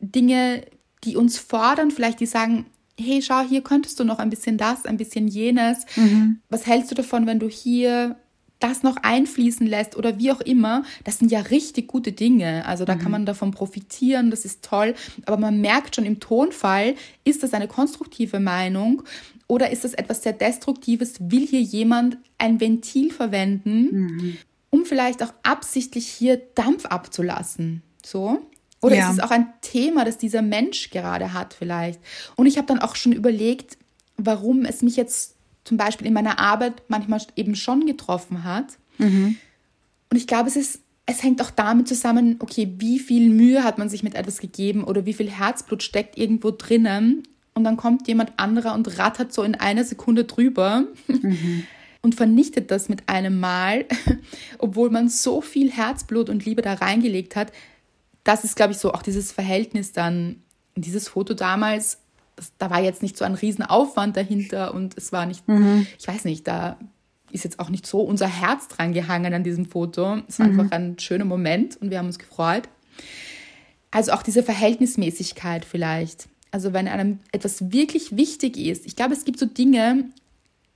Speaker 2: Dinge, die uns fordern, vielleicht die sagen, hey, schau, hier könntest du noch ein bisschen das, ein bisschen jenes.
Speaker 1: Mhm.
Speaker 2: Was hältst du davon, wenn du hier das noch einfließen lässt oder wie auch immer, das sind ja richtig gute Dinge. Also da mhm. kann man davon profitieren, das ist toll. Aber man merkt schon im Tonfall, ist das eine konstruktive Meinung oder ist das etwas sehr Destruktives? Will hier jemand ein Ventil verwenden,
Speaker 1: Mhm.
Speaker 2: Um vielleicht auch absichtlich hier Dampf abzulassen? So? Oder
Speaker 1: Ja.
Speaker 2: ist es auch ein Thema, das dieser Mensch gerade hat vielleicht? Und ich habe dann auch schon überlegt, warum es mich jetzt zum Beispiel in meiner Arbeit manchmal eben schon getroffen hat.
Speaker 1: Mhm.
Speaker 2: Und ich glaube, es ist, es hängt auch damit zusammen, okay, wie viel Mühe hat man sich mit etwas gegeben oder wie viel Herzblut steckt irgendwo drinnen. Und dann kommt jemand anderer und rattert so in einer Sekunde drüber und vernichtet das mit einem Mal, obwohl man so viel Herzblut und Liebe da reingelegt hat. Das ist, glaube ich, so auch dieses Verhältnis dann, dieses Foto damals, das, da war jetzt nicht so ein Riesenaufwand dahinter und es war nicht, ich weiß nicht, da ist jetzt auch nicht so unser Herz dran gehangen an diesem Foto. Es war einfach ein schöner Moment und wir haben uns gefreut. Also auch diese Verhältnismäßigkeit vielleicht. Also wenn einem etwas wirklich wichtig ist. Ich glaube, es gibt so Dinge,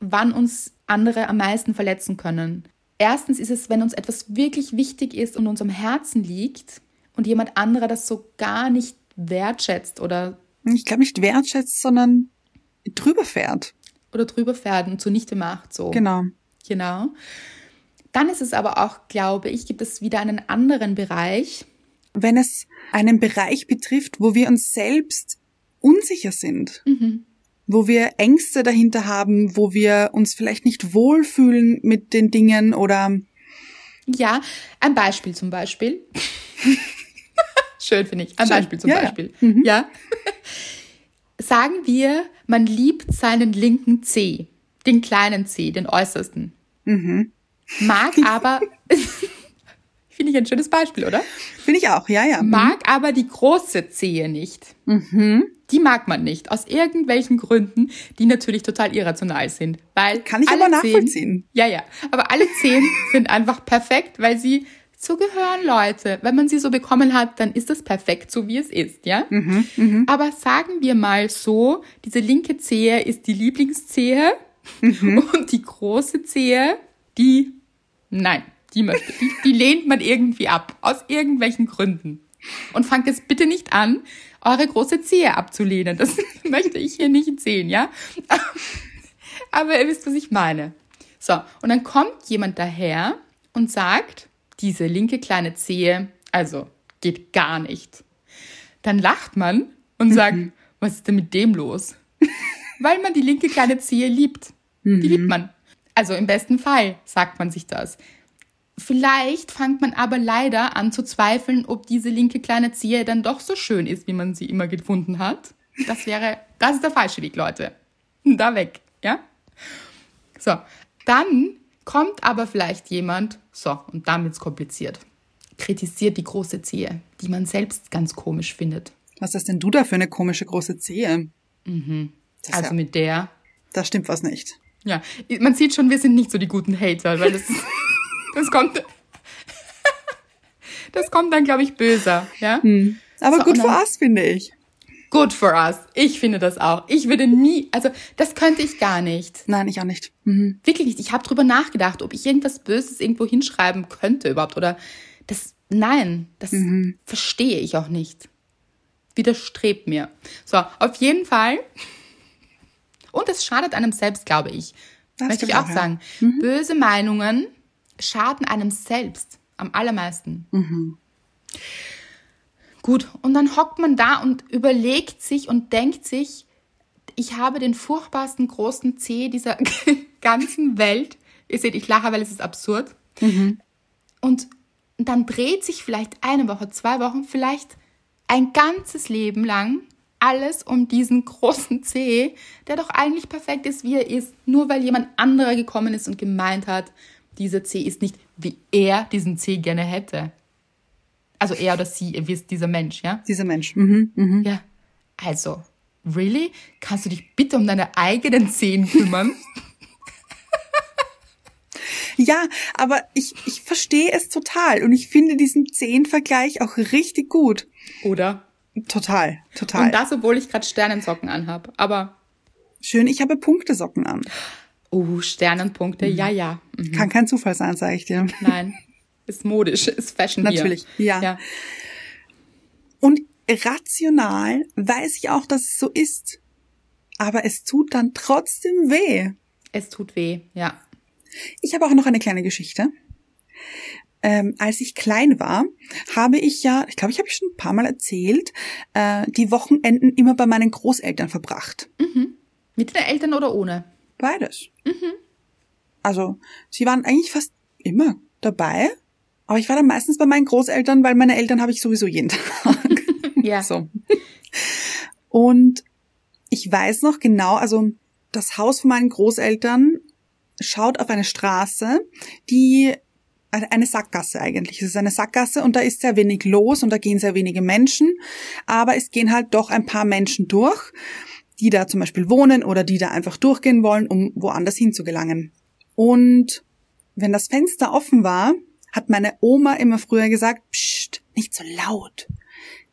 Speaker 2: wann uns andere am meisten verletzen können. Erstens ist es, wenn uns etwas wirklich wichtig ist und uns am Herzen liegt und jemand anderer das so gar nicht wertschätzt oder,
Speaker 1: Ich glaube nicht wertschätzt, sondern drüber fährt.
Speaker 2: oder drüber fährt und zunichte macht. So.
Speaker 1: Genau.
Speaker 2: Genau. Dann ist es aber auch, glaube ich, gibt es wieder einen anderen Bereich.
Speaker 1: Wenn es einen Bereich betrifft, wo wir uns selbst unsicher sind, wo wir Ängste dahinter haben, wo wir uns vielleicht nicht wohlfühlen mit den Dingen oder
Speaker 2: Ja, ein Beispiel zum Beispiel. Schön finde ich. Ein
Speaker 1: Schön.
Speaker 2: Beispiel zum
Speaker 1: Ja, ja.
Speaker 2: Beispiel. Ja. Sagen wir, man liebt seinen linken Zeh, den kleinen Zeh, den äußersten.
Speaker 1: Mhm.
Speaker 2: Mag aber, finde ich ein schönes Beispiel, oder?
Speaker 1: finde ich auch, ja, ja.
Speaker 2: Mag aber die große Zehe nicht.
Speaker 1: Mhm.
Speaker 2: Die mag man nicht, aus irgendwelchen Gründen, die natürlich total irrational sind. Weil
Speaker 1: Kann ich
Speaker 2: alle
Speaker 1: aber
Speaker 2: Zehen-
Speaker 1: nachvollziehen.
Speaker 2: Ja, ja. Aber alle zehn sind einfach perfekt, weil sie so gehören, Leute. Wenn man sie so bekommen hat, dann ist das perfekt, so wie es ist, ja?
Speaker 1: Mhm,
Speaker 2: Aber sagen wir mal so, diese linke Zehe ist die Lieblingszehe
Speaker 1: Mhm.
Speaker 2: und die große Zehe, die, nein, die möchte, die, die lehnt man irgendwie ab, aus irgendwelchen Gründen. Und fangt jetzt bitte nicht an, eure große Zehe abzulehnen. Das möchte ich hier nicht sehen, ja? Aber ihr wisst, was ich meine. So, und dann kommt jemand daher und sagt, diese linke kleine Zehe, also geht gar nicht. dann lacht man und sagt, was ist denn mit dem los? Weil man die linke kleine Zehe liebt. Die liebt man. Also im besten Fall sagt man sich das. Vielleicht fängt man aber leider an zu zweifeln, ob diese linke kleine Zehe dann doch so schön ist, wie man sie immer gefunden hat. Das wäre, das ist der falsche Weg, Leute. Da weg, ja? So, dann kommt aber vielleicht jemand, so, und dann wird's kompliziert. Kritisiert die große Zehe, die man selbst ganz komisch findet.
Speaker 1: Was ist denn du da für eine komische große Zehe? Das ist
Speaker 2: Also
Speaker 1: ja,
Speaker 2: mit der,
Speaker 1: da stimmt was nicht.
Speaker 2: ja, man sieht schon, wir sind nicht so die guten Hater, weil das, das kommt, das kommt dann, glaube ich, böser, ja?
Speaker 1: Aber
Speaker 2: So,
Speaker 1: gut
Speaker 2: und
Speaker 1: für
Speaker 2: dann-
Speaker 1: us, finde ich.
Speaker 2: Good for us. Ich finde das auch. Ich würde nie, also das könnte ich gar nicht.
Speaker 1: Nein, ich auch nicht. Mhm.
Speaker 2: Wirklich nicht. Ich habe drüber nachgedacht, ob ich irgendwas Böses irgendwo hinschreiben könnte überhaupt oder das. Nein, das verstehe ich auch nicht. Widerstrebt mir. So, auf jeden Fall. Und es schadet einem selbst, glaube ich.
Speaker 1: Das
Speaker 2: Möchte ich auch sagen. Böse Meinungen schaden einem selbst am allermeisten. Gut, und dann hockt man da und überlegt sich und denkt sich, ich habe den furchtbarsten großen C dieser ganzen Welt. Ihr seht, ich lache, weil es ist absurd. Und dann dreht sich vielleicht eine Woche, zwei Wochen, vielleicht ein ganzes Leben lang alles um diesen großen C, der doch eigentlich perfekt ist, wie er ist, nur weil jemand anderer gekommen ist und gemeint hat, dieser C ist nicht, wie er diesen C gerne hätte. Also er oder sie, ihr wisst, dieser Mensch, ja?
Speaker 1: Dieser Mensch. Mhm. Mhm.
Speaker 2: Ja. Also, really? Kannst du dich bitte um deine eigenen Zehen kümmern?
Speaker 1: Ja, aber ich, ich verstehe es total und ich finde diesen Zehn-Vergleich auch richtig gut.
Speaker 2: Oder?
Speaker 1: Total, total.
Speaker 2: Und das, obwohl ich gerade Sternensocken anhab. Aber,
Speaker 1: Schön, ich habe Punktesocken an.
Speaker 2: Oh, Sternenpunkte, ja, ja. Mhm.
Speaker 1: Kann kein Zufall sein, sage ich dir.
Speaker 2: Nein. Ist modisch, ist Fashion
Speaker 1: Natürlich, ja.
Speaker 2: ja.
Speaker 1: Und rational weiß ich auch, dass es so ist. Aber es tut dann trotzdem weh.
Speaker 2: Es tut weh, ja.
Speaker 1: Ich habe auch noch eine kleine Geschichte. Ähm, als ich klein war, habe ich ja, ich glaube, ich habe schon ein paar Mal erzählt, äh, die Wochenenden immer bei meinen Großeltern verbracht.
Speaker 2: Mit den Eltern oder ohne?
Speaker 1: Beides. Also, sie waren eigentlich fast immer dabei, aber ich war dann meistens bei meinen Großeltern, weil meine Eltern habe ich sowieso jeden Tag.
Speaker 2: Ja.
Speaker 1: So. Und ich weiß noch genau, also das Haus von meinen Großeltern schaut auf eine Straße, die eine Sackgasse eigentlich. Es ist eine Sackgasse und da ist sehr wenig los und da gehen sehr wenige Menschen, aber es gehen halt doch ein paar Menschen durch, die da zum Beispiel wohnen oder die da einfach durchgehen wollen, um woanders hinzugelangen. Und wenn das Fenster offen war, hat meine Oma immer früher gesagt, Psst, nicht so laut.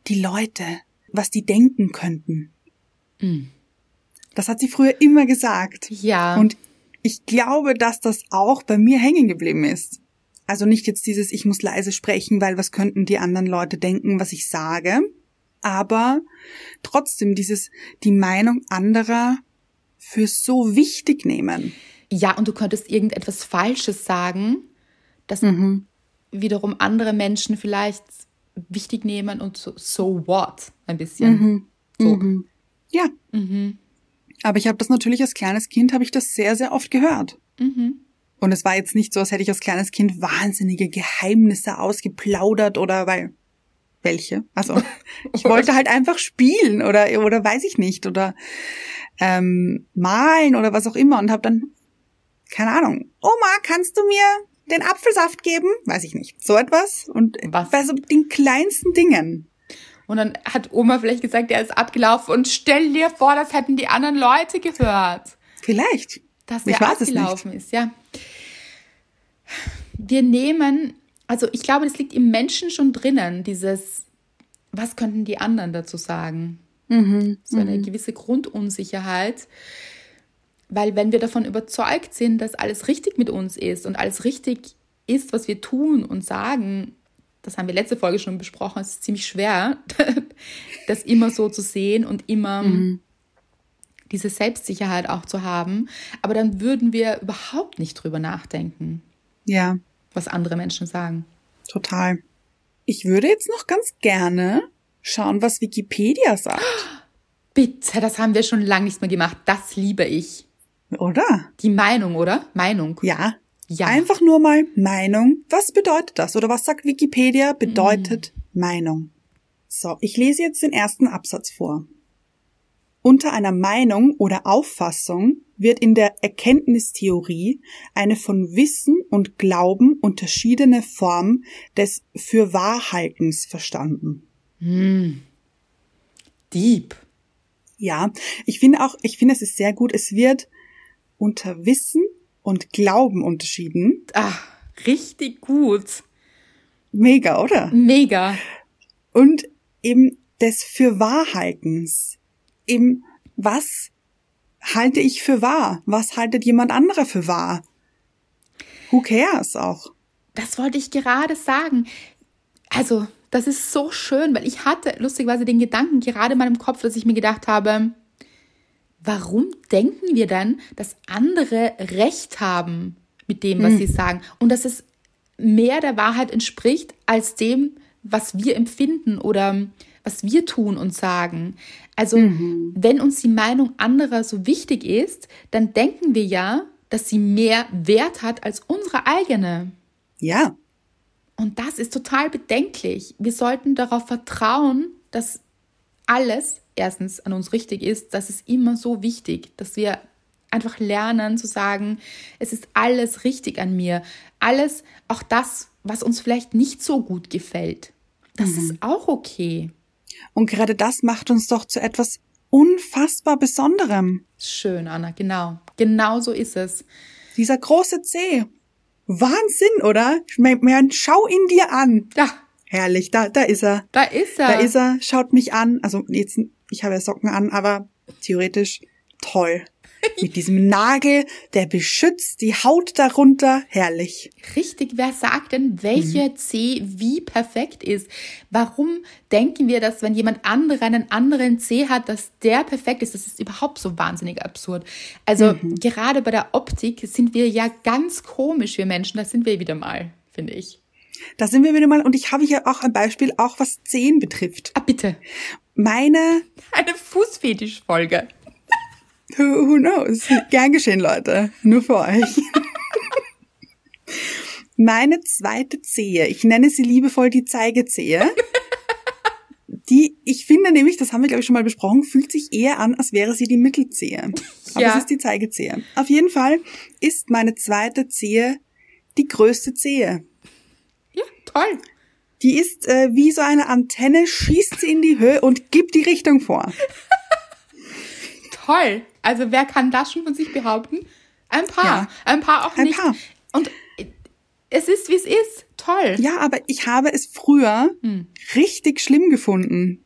Speaker 1: Die Leute, was die denken könnten. Das hat sie früher immer gesagt.
Speaker 2: Ja.
Speaker 1: Und ich glaube, dass das auch bei mir hängen geblieben ist. Also nicht jetzt dieses, ich muss leise sprechen, weil was könnten die anderen Leute denken, was ich sage, aber trotzdem dieses, die Meinung anderer für so wichtig nehmen.
Speaker 2: ja, und du könntest irgendetwas Falsches sagen, das wiederum andere Menschen vielleicht wichtig nehmen und so, so what? Ein bisschen. So.
Speaker 1: Ja. Aber ich habe das natürlich als kleines Kind, habe ich das sehr, sehr oft gehört. Und es war jetzt nicht so, als hätte ich als kleines Kind wahnsinnige Geheimnisse ausgeplaudert oder weil welche. Also ich wollte halt einfach spielen oder oder weiß ich nicht oder ähm, malen oder was auch immer und habe dann keine Ahnung. Oma, kannst du mir den Apfelsaft geben? Weiß ich nicht. So etwas und
Speaker 2: Was?
Speaker 1: bei so den kleinsten Dingen.
Speaker 2: Und dann hat Oma vielleicht gesagt, er ist abgelaufen und stell dir vor, das hätten die anderen Leute gehört.
Speaker 1: Vielleicht.
Speaker 2: dass
Speaker 1: es
Speaker 2: abgelaufen ist, ja. Wir nehmen, also ich glaube, das liegt im Menschen schon drinnen, dieses, was könnten die anderen dazu sagen? So eine gewisse Grundunsicherheit. Weil wenn wir davon überzeugt sind, dass alles richtig mit uns ist und alles richtig ist, was wir tun und sagen, das haben wir letzte Folge schon besprochen, es ist ziemlich schwer, das immer so zu sehen und immer diese Selbstsicherheit auch zu haben. Aber dann würden wir überhaupt nicht drüber nachdenken,
Speaker 1: Ja,
Speaker 2: was andere Menschen sagen.
Speaker 1: total. Ich würde jetzt noch ganz gerne schauen, was Wikipedia sagt.
Speaker 2: Bitte, das haben wir schon lange nicht mehr gemacht. Das liebe ich.
Speaker 1: Oder?
Speaker 2: Die Meinung, oder? Meinung.
Speaker 1: Ja.
Speaker 2: Ja.
Speaker 1: Einfach nur mal Meinung. Was bedeutet das? Oder was sagt Wikipedia? Bedeutet Meinung. So, ich lese jetzt den ersten Absatz vor. Unter einer Meinung oder Auffassung wird in der Erkenntnistheorie eine von Wissen und Glauben unterschiedene Form des Fürwahrhaltens verstanden.
Speaker 2: Deep.
Speaker 1: Ja, ich finde auch, ich finde es ist sehr gut, es wird unter Wissen und Glauben unterschieden.
Speaker 2: Ah, richtig gut.
Speaker 1: Mega, oder?
Speaker 2: Mega.
Speaker 1: Und eben des Fürwahrhaltens. Eben, was halte ich für wahr? Was haltet jemand anderer für wahr? Who cares auch?
Speaker 2: Das wollte ich gerade sagen. Also, das ist so schön, weil ich hatte lustigerweise den Gedanken gerade in meinem Kopf, dass ich mir gedacht habe, warum denken wir dann, dass andere Recht haben mit dem, was sie sagen und dass es mehr der Wahrheit entspricht als dem, was wir empfinden oder was wir tun und sagen. Also, wenn uns die Meinung anderer so wichtig ist, dann denken wir ja, dass sie mehr Wert hat als unsere eigene.
Speaker 1: Ja,
Speaker 2: Und das ist total bedenklich. Wir sollten darauf vertrauen, dass alles erstens an uns richtig ist. Das ist immer so wichtig, dass wir einfach lernen zu sagen, es ist alles richtig an mir. Alles, auch das, was uns vielleicht nicht so gut gefällt. Das ist auch okay.
Speaker 1: Und gerade das macht uns doch zu etwas unfassbar Besonderem.
Speaker 2: Schön, Anna, genau. Genau so ist es.
Speaker 1: Dieser große C. Wahnsinn, oder? Man, schau ihn dir an.
Speaker 2: Ja,
Speaker 1: Herrlich, da, da ist er.
Speaker 2: da ist er.
Speaker 1: Da ist er, schaut mich an. Also jetzt, ich habe ja Socken an, aber theoretisch toll. Mit diesem Nagel, der beschützt die Haut darunter. Herrlich.
Speaker 2: Richtig, wer sagt denn, welcher C wie perfekt ist? Warum denken wir, dass wenn jemand anderer einen anderen C hat, dass der perfekt ist? Das ist überhaupt so wahnsinnig absurd. Also gerade bei der Optik sind wir ja ganz komisch, wir Menschen. Das sind wir wieder mal, finde ich.
Speaker 1: Da sind wir wieder mal, und ich habe hier auch ein Beispiel, auch was Zehen betrifft.
Speaker 2: Ah, bitte.
Speaker 1: Meine,
Speaker 2: Eine Fußfetischfolge.
Speaker 1: Who, who knows? Gern geschehen, Leute. Nur für euch. Meine zweite Zehe, ich nenne sie liebevoll die Zeigezehe. Die, ich finde nämlich, das haben wir glaube ich schon mal besprochen, fühlt sich eher an, als wäre sie die Mittelzehe. Aber
Speaker 2: Ja.
Speaker 1: es ist die Zeigezehe. Auf jeden Fall ist meine zweite Zehe die größte Zehe.
Speaker 2: Ja, toll.
Speaker 1: Die ist äh, wie so eine Antenne, schießt sie in die Höhe und gibt die Richtung vor.
Speaker 2: Toll. Also wer kann das schon von sich behaupten? Ein paar.
Speaker 1: Ja.
Speaker 2: Ein paar auch
Speaker 1: Ein
Speaker 2: nicht.
Speaker 1: paar.
Speaker 2: Und es ist, wie es ist. Toll.
Speaker 1: Ja, aber ich habe es früher richtig schlimm gefunden.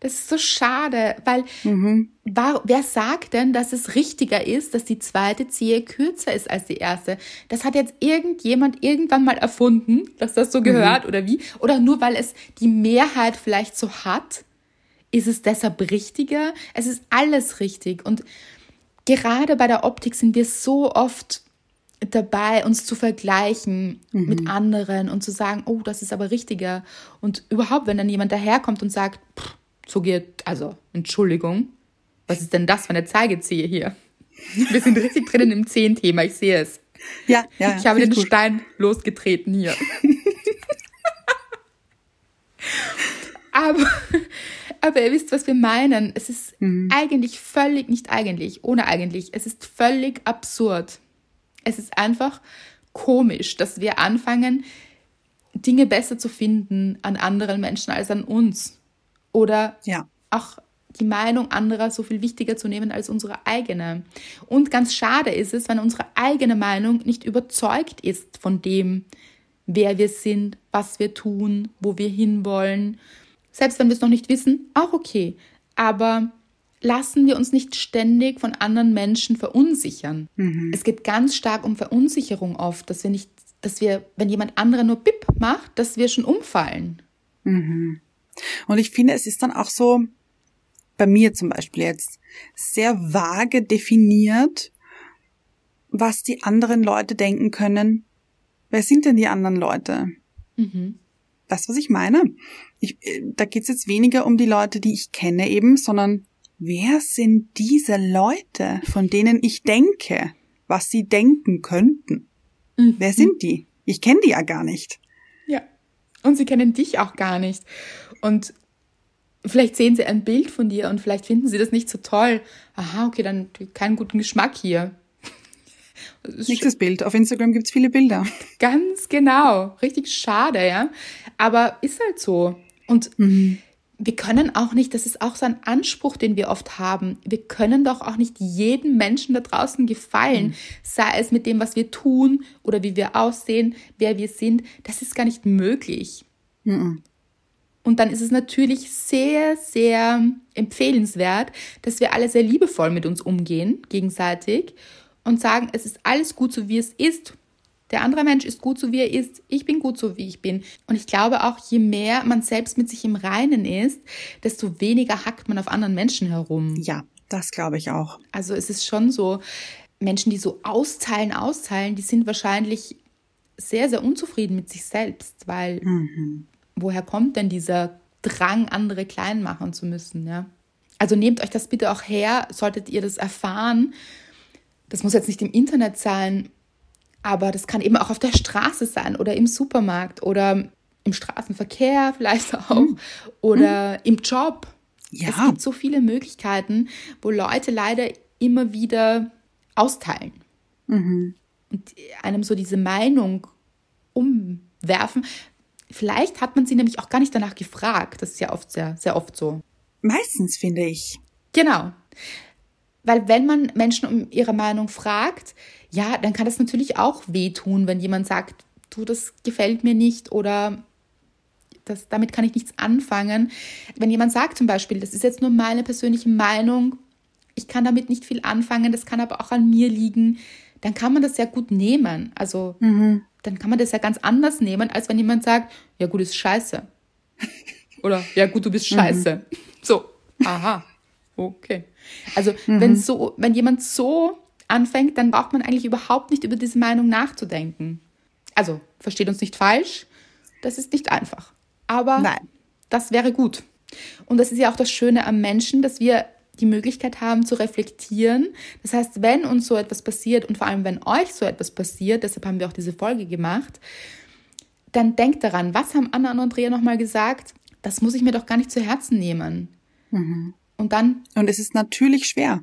Speaker 2: Das ist so schade, weil
Speaker 1: Mhm.
Speaker 2: war, wer sagt denn, dass es richtiger ist, dass die zweite Zehe kürzer ist als die erste? Das hat jetzt irgendjemand irgendwann mal erfunden, dass das so gehört oder wie? Oder nur weil es die Mehrheit vielleicht so hat? Ist es deshalb richtiger? Es ist alles richtig. Und gerade bei der Optik sind wir so oft dabei, uns zu vergleichen mit anderen und zu sagen, oh, das ist aber richtiger. Und überhaupt, wenn dann jemand daherkommt und sagt, so geht, also, Entschuldigung, was ist denn das für eine Zeigeziehe hier? Wir sind richtig drinnen im Zehenthema, ich sehe es.
Speaker 1: Ja, ja.
Speaker 2: Ich habe den
Speaker 1: gut.
Speaker 2: Stein losgetreten hier. aber, aber ihr wisst, was wir meinen. Es ist eigentlich völlig, nicht eigentlich, ohne eigentlich, es ist völlig absurd. Es ist einfach komisch, dass wir anfangen, Dinge besser zu finden an anderen Menschen als an uns. Oder
Speaker 1: Ja.
Speaker 2: auch die Meinung anderer so viel wichtiger zu nehmen als unsere eigene. Und ganz schade ist es, wenn unsere eigene Meinung nicht überzeugt ist von dem, wer wir sind, was wir tun, wo wir hinwollen. Selbst wenn wir es noch nicht wissen, auch okay. Aber lassen wir uns nicht ständig von anderen Menschen verunsichern. Es geht ganz stark um Verunsicherung oft, dass wir nicht, dass wir, wenn jemand anderer nur Bip macht, dass wir schon umfallen.
Speaker 1: Und ich finde, es ist dann auch so, bei mir zum Beispiel jetzt, sehr vage definiert, was die anderen Leute denken können. Wer sind denn die anderen Leute? das, was ich meine. Ich, äh, da geht's jetzt weniger um die Leute, die ich kenne eben, sondern wer sind diese Leute, von denen ich denke, was sie denken könnten? Mhm. Wer sind die? Ich kenne die ja gar nicht.
Speaker 2: Ja. Und sie kennen dich auch gar nicht. Und vielleicht sehen sie ein Bild von dir und vielleicht finden sie das nicht so toll. Aha, okay, dann keinen guten Geschmack hier.
Speaker 1: Nächstes Bild. Auf Instagram gibt's viele Bilder.
Speaker 2: Ganz genau. Richtig schade, ja. Aber ist halt so. Und mhm. wir können auch nicht, das ist auch so ein Anspruch, den wir oft haben. Wir können doch auch nicht jedem Menschen da draußen gefallen. Mhm. Sei es mit dem, was wir tun oder wie wir aussehen, wer wir sind. Das ist gar nicht möglich. Mhm. Und dann ist es natürlich sehr, sehr empfehlenswert, dass wir alle sehr liebevoll mit uns umgehen, gegenseitig, und sagen, es ist alles gut so, wie es ist. Der andere Mensch ist gut so, wie er ist. Ich bin gut so, wie ich bin. Und ich glaube auch, je mehr man selbst mit sich im Reinen ist, desto weniger hackt man auf anderen Menschen herum.
Speaker 1: Ja, das glaube ich auch.
Speaker 2: Also es ist schon so, Menschen, die so austeilen, austeilen, die sind wahrscheinlich sehr, sehr unzufrieden mit sich selbst, weil mhm. woher kommt denn dieser Drang, andere klein machen zu müssen, ja? Also nehmt euch das bitte auch her, solltet ihr das erfahren, das muss jetzt nicht im Internet sein, aber das kann eben auch auf der Straße sein oder im Supermarkt oder im Straßenverkehr vielleicht auch mhm. oder mhm. im Job. Ja. Es gibt so viele Möglichkeiten, wo Leute leider immer wieder austeilen mhm. und einem so diese Meinung umwerfen. Vielleicht hat man sie nämlich auch gar nicht danach gefragt. Das ist ja oft sehr, sehr oft so.
Speaker 1: Meistens finde ich.
Speaker 2: Genau. Weil wenn man Menschen um ihre Meinung fragt, ja, dann kann das natürlich auch wehtun, wenn jemand sagt, du, das gefällt mir nicht oder das, damit kann ich nichts anfangen. Wenn jemand sagt zum Beispiel, das ist jetzt nur meine persönliche Meinung, ich kann damit nicht viel anfangen, das kann aber auch an mir liegen, dann kann man das ja gut nehmen. Also mhm. dann kann man das ja ganz anders nehmen, als wenn jemand sagt, ja gut, ist scheiße. Oder ja gut, du bist mhm. scheiße. Mhm. So, aha, okay. Also mhm. wenn so, wenn jemand so anfängt, dann braucht man eigentlich überhaupt nicht über diese Meinung nachzudenken. Also versteht uns nicht falsch, das ist nicht einfach. Aber Nein. das wäre gut. Und das ist ja auch das Schöne am Menschen, dass wir die Möglichkeit haben zu reflektieren. Das heißt, wenn uns so etwas passiert und vor allem wenn euch so etwas passiert, deshalb haben wir auch diese Folge gemacht, dann denkt daran, was haben Anna und Andrea nochmal gesagt? Das muss ich mir doch gar nicht zu Herzen nehmen. Mhm. Und dann.
Speaker 1: Und es ist natürlich schwer.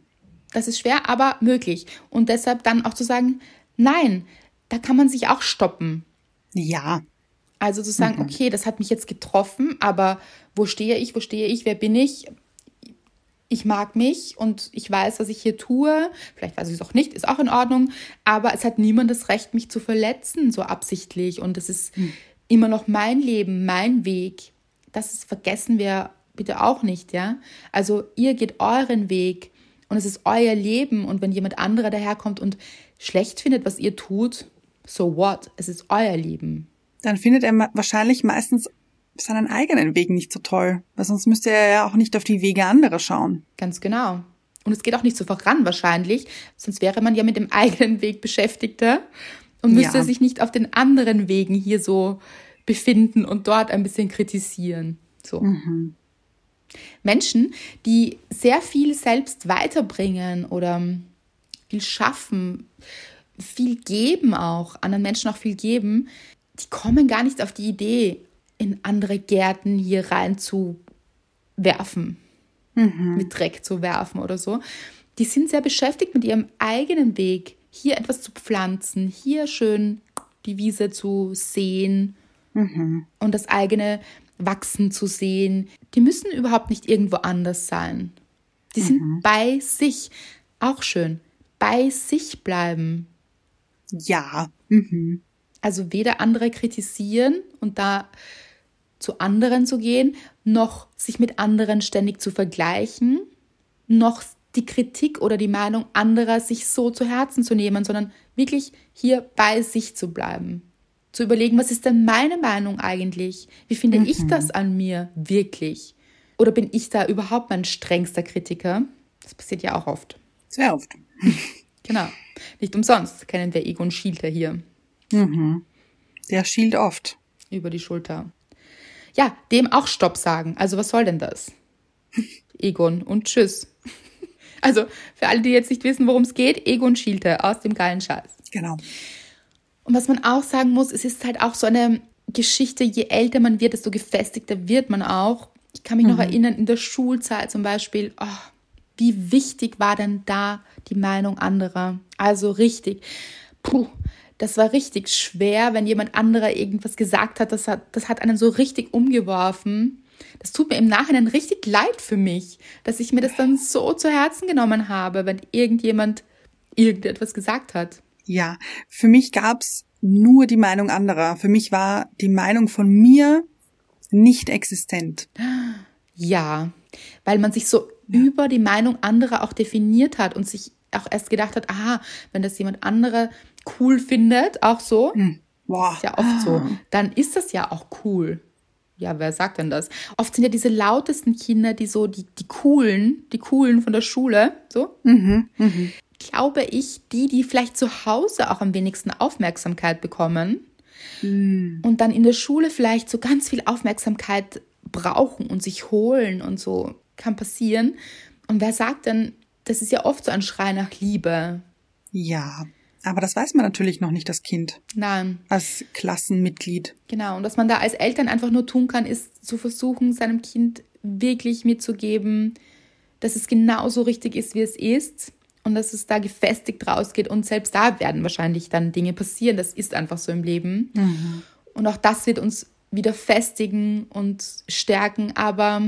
Speaker 2: Das ist schwer, aber möglich. Und deshalb dann auch zu sagen, nein, da kann man sich auch stoppen.
Speaker 1: Ja.
Speaker 2: Also zu sagen, mhm. okay, das hat mich jetzt getroffen, aber wo stehe ich, wo stehe ich, wer bin ich? Ich mag mich und ich weiß, was ich hier tue. Vielleicht weiß ich es auch nicht, ist auch in Ordnung. Aber es hat niemand das Recht, mich zu verletzen, so absichtlich. Und es ist mhm. immer noch mein Leben, mein Weg. Das ist, vergessen wir bitte auch nicht, ja. Also ihr geht euren Weg und es ist euer Leben und wenn jemand anderer daherkommt und schlecht findet, was ihr tut, so what? Es ist euer Leben.
Speaker 1: Dann findet er wahrscheinlich meistens seinen eigenen Weg nicht so toll, weil sonst müsste er ja auch nicht auf die Wege anderer schauen.
Speaker 2: Ganz genau. Und es geht auch nicht so voran wahrscheinlich, sonst wäre man ja mit dem eigenen Weg beschäftigter und müsste ja. sich nicht auf den anderen Wegen hier so befinden und dort ein bisschen kritisieren. So. Mhm. Menschen, die sehr viel selbst weiterbringen oder viel schaffen, viel geben auch, anderen Menschen auch viel geben, die kommen gar nicht auf die Idee, in andere Gärten hier rein zu werfen, mhm. mit Dreck zu werfen oder so. Die sind sehr beschäftigt mit ihrem eigenen Weg, hier etwas zu pflanzen, hier schön die Wiese zu sehen mhm. und das eigene wachsen zu sehen. Die müssen überhaupt nicht irgendwo anders sein. Die mhm. sind bei sich. Auch schön. Bei sich bleiben.
Speaker 1: Ja. Mhm.
Speaker 2: Also weder andere kritisieren und da zu anderen zu gehen, noch sich mit anderen ständig zu vergleichen, noch die Kritik oder die Meinung anderer sich so zu Herzen zu nehmen, sondern wirklich hier bei sich zu bleiben zu überlegen, was ist denn meine Meinung eigentlich? Wie finde mhm. ich das an mir wirklich? Oder bin ich da überhaupt mein strengster Kritiker? Das passiert ja auch oft.
Speaker 1: Sehr oft.
Speaker 2: genau. Nicht umsonst kennen wir Egon Schielter hier.
Speaker 1: Mhm. Der schielt oft.
Speaker 2: Über die Schulter. ja, dem auch Stopp sagen. Also was soll denn das? Egon und tschüss. Also für alle, die jetzt nicht wissen, worum es geht, Egon schielte aus dem geilen Scheiß.
Speaker 1: Genau.
Speaker 2: Und was man auch sagen muss, es ist halt auch so eine Geschichte, je älter man wird, desto gefestigter wird man auch. Ich kann mich mhm. noch erinnern, in der Schulzeit zum Beispiel, oh, wie wichtig war denn da die Meinung anderer? Also richtig, puh, das war richtig schwer, wenn jemand anderer irgendwas gesagt hat, das hat, das hat einen so richtig umgeworfen. Das tut mir im Nachhinein richtig leid für mich, dass ich mir das dann so zu Herzen genommen habe, wenn irgendjemand irgendetwas gesagt hat.
Speaker 1: Ja, für mich gab's nur die Meinung anderer. Für mich war die Meinung von mir nicht existent.
Speaker 2: Ja, weil man sich so ja. über die Meinung anderer auch definiert hat und sich auch erst gedacht hat, aha, wenn das jemand anderer cool findet, auch so, hm. Boah. ist ja oft so, dann ist das ja auch cool. Ja, wer sagt denn das? Oft sind ja diese lautesten Kinder, die so, die, die coolen, die coolen von der Schule, so. Mhm, mh. Glaube ich, die, die vielleicht zu Hause auch am wenigsten Aufmerksamkeit bekommen mhm. und dann in der Schule vielleicht so ganz viel Aufmerksamkeit brauchen und sich holen und so kann passieren. Und wer sagt denn, das ist ja oft so ein Schrei nach Liebe.
Speaker 1: Ja, aber das weiß man natürlich noch nicht, das Kind.
Speaker 2: Nein.
Speaker 1: Als Klassenmitglied.
Speaker 2: Genau. Und was man da als Eltern einfach nur tun kann, ist zu versuchen, seinem Kind wirklich mitzugeben, dass es genauso richtig ist, wie es ist. Und dass es da gefestigt rausgeht. Und selbst da werden wahrscheinlich dann Dinge passieren. Das ist einfach so im Leben. Mhm. Und auch das wird uns wieder festigen und stärken. Aber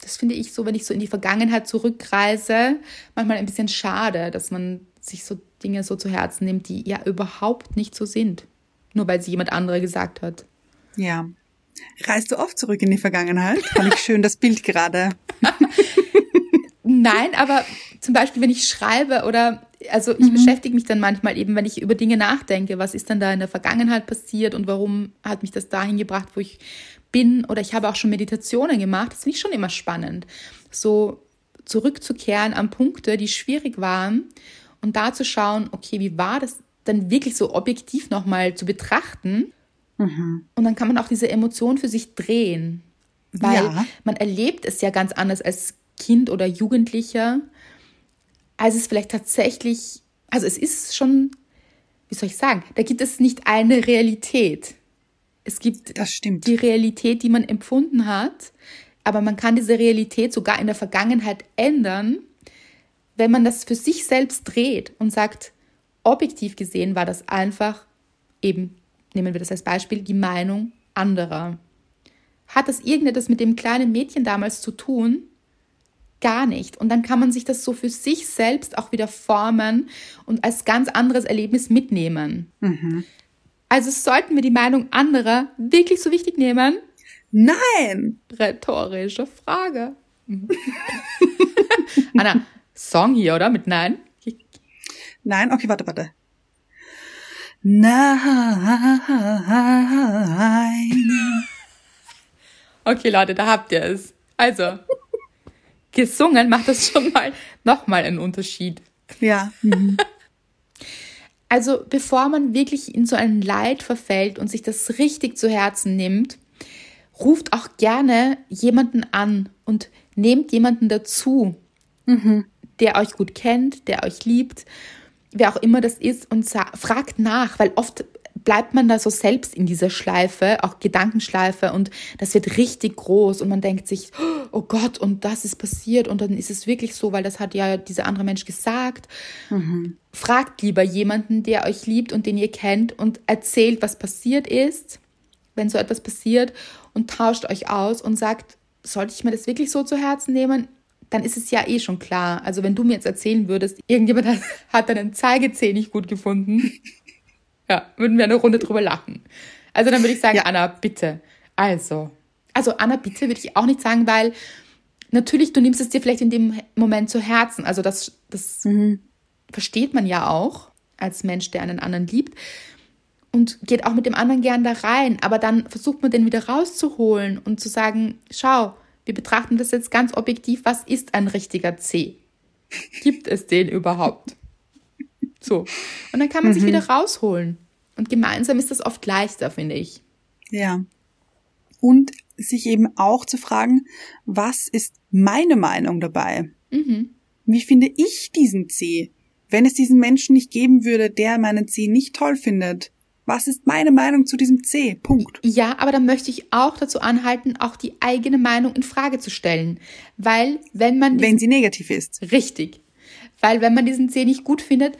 Speaker 2: das finde ich so, wenn ich so in die Vergangenheit zurückreise, manchmal ein bisschen schade, dass man sich so Dinge so zu Herzen nimmt, die ja überhaupt nicht so sind. Nur weil sie jemand andere gesagt hat.
Speaker 1: Ja. Reist du oft zurück in die Vergangenheit? Fand ich schön das Bild gerade.
Speaker 2: Nein, aber zum Beispiel, wenn ich schreibe oder also ich mhm. beschäftige mich dann manchmal eben, wenn ich über Dinge nachdenke, was ist dann da in der Vergangenheit passiert und warum hat mich das dahin gebracht, wo ich bin oder ich habe auch schon Meditationen gemacht. Das finde ich schon immer spannend, so zurückzukehren an Punkte, die schwierig waren und da zu schauen, okay, wie war das dann wirklich so objektiv nochmal zu betrachten. Mhm. Und dann kann man auch diese Emotion für sich drehen, weil ja. man erlebt es ja ganz anders als Kind oder Jugendlicher, als es vielleicht tatsächlich, also es ist schon, wie soll ich sagen, da gibt es nicht eine Realität. Es gibt die Realität, die man empfunden hat, aber man kann diese Realität sogar in der Vergangenheit ändern, wenn man das für sich selbst dreht und sagt, objektiv gesehen war das einfach eben, nehmen wir das als Beispiel, die Meinung anderer. Hat das irgendetwas mit dem kleinen Mädchen damals zu tun? Gar nicht. Und dann kann man sich das so für sich selbst auch wieder formen und als ganz anderes Erlebnis mitnehmen. Mhm. Also sollten wir die Meinung anderer wirklich so wichtig nehmen?
Speaker 1: Nein!
Speaker 2: Rhetorische Frage. Anna, Song hier, oder? Mit Nein?
Speaker 1: Nein? Okay, warte, warte. Nein.
Speaker 2: Okay, Leute, da habt ihr es. Also, gesungen macht das schon mal nochmal einen Unterschied.
Speaker 1: Ja. Mhm.
Speaker 2: Also bevor man wirklich in so ein Leid verfällt und sich das richtig zu Herzen nimmt, ruft auch gerne jemanden an und nehmt jemanden dazu, mhm. der euch gut kennt, der euch liebt, wer auch immer das ist, und fragt nach, weil oft bleibt man da so selbst in dieser Schleife, auch Gedankenschleife und das wird richtig groß und man denkt sich, oh Gott, und das ist passiert und dann ist es wirklich so, weil das hat ja dieser andere Mensch gesagt. Mhm. Fragt lieber jemanden, der euch liebt und den ihr kennt und erzählt, was passiert ist, wenn so etwas passiert und tauscht euch aus und sagt, sollte ich mir das wirklich so zu Herzen nehmen? Dann ist es ja eh schon klar. Also wenn du mir jetzt erzählen würdest, irgendjemand hat, deinen Zeigezeh nicht gut gefunden, ja, würden wir eine Runde drüber lachen. Also dann würde ich sagen, ja. Anna, bitte. Also, also Anna, bitte würde ich auch nicht sagen, weil natürlich, du nimmst es dir vielleicht in dem Moment zu Herzen. Also das, das mhm. versteht man ja auch als Mensch, der einen anderen liebt und geht auch mit dem anderen gern da rein. Aber dann versucht man den wieder rauszuholen und zu sagen, schau, wir betrachten das jetzt ganz objektiv. Was ist ein richtiger C? Gibt es den überhaupt? So. Und dann kann man mhm. sich wieder rausholen. Und gemeinsam ist das oft leichter, finde ich.
Speaker 1: Ja. und sich eben auch zu fragen, was ist meine Meinung dabei?
Speaker 2: Mhm.
Speaker 1: Wie finde ich diesen C? Wenn es diesen Menschen nicht geben würde, der meinen C nicht toll findet, was ist meine Meinung zu diesem C? Punkt.
Speaker 2: Ja, aber dann möchte ich auch dazu anhalten, auch die eigene Meinung in Frage zu stellen. Weil, wenn man.
Speaker 1: Wenn sie negativ ist.
Speaker 2: Richtig. Weil, wenn man diesen C nicht gut findet,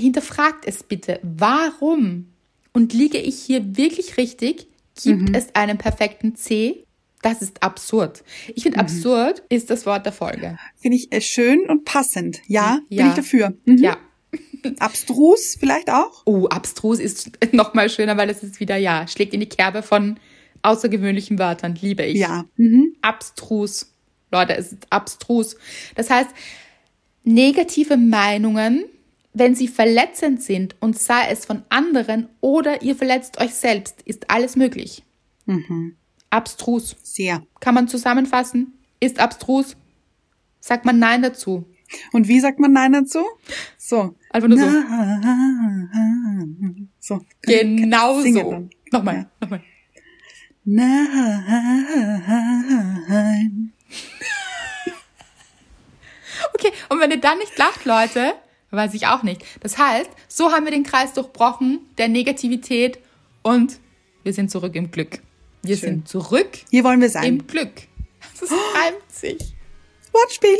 Speaker 2: hinterfragt es bitte. Warum? Und liege ich hier wirklich richtig? Gibt es einen perfekten C? Das ist absurd. Ich finde, absurd ist das Wort der Folge.
Speaker 1: Finde ich äh, schön und passend. Ja, bin
Speaker 2: Ja.
Speaker 1: ich dafür. Mhm.
Speaker 2: Ja.
Speaker 1: Abstrus vielleicht auch?
Speaker 2: Oh, abstrus ist noch mal schöner, weil es ist wieder, ja, schlägt in die Kerbe von außergewöhnlichen Wörtern. Liebe ich.
Speaker 1: Ja. Mhm.
Speaker 2: abstrus. Leute, es ist abstrus. Das heißt, negative Meinungen, wenn sie verletzend sind und sei es von anderen oder ihr verletzt euch selbst, ist alles möglich. Abstrus.
Speaker 1: Sehr.
Speaker 2: Kann man zusammenfassen? Ist abstrus? Sagt man Nein dazu?
Speaker 1: Und wie sagt man Nein dazu? So.
Speaker 2: Einfach nur so.
Speaker 1: so.
Speaker 2: Genau so. Nochmal,
Speaker 1: Ja.
Speaker 2: nochmal.
Speaker 1: Nein.
Speaker 2: Okay, und wenn ihr dann nicht lacht, Leute, weiß ich auch nicht. Das heißt, so haben wir den Kreis durchbrochen der Negativität und wir sind zurück im Glück. Wir
Speaker 1: Schön.
Speaker 2: sind zurück
Speaker 1: Hier wollen wir sein.
Speaker 2: im Glück. Das reimt sich.
Speaker 1: Wortspiel.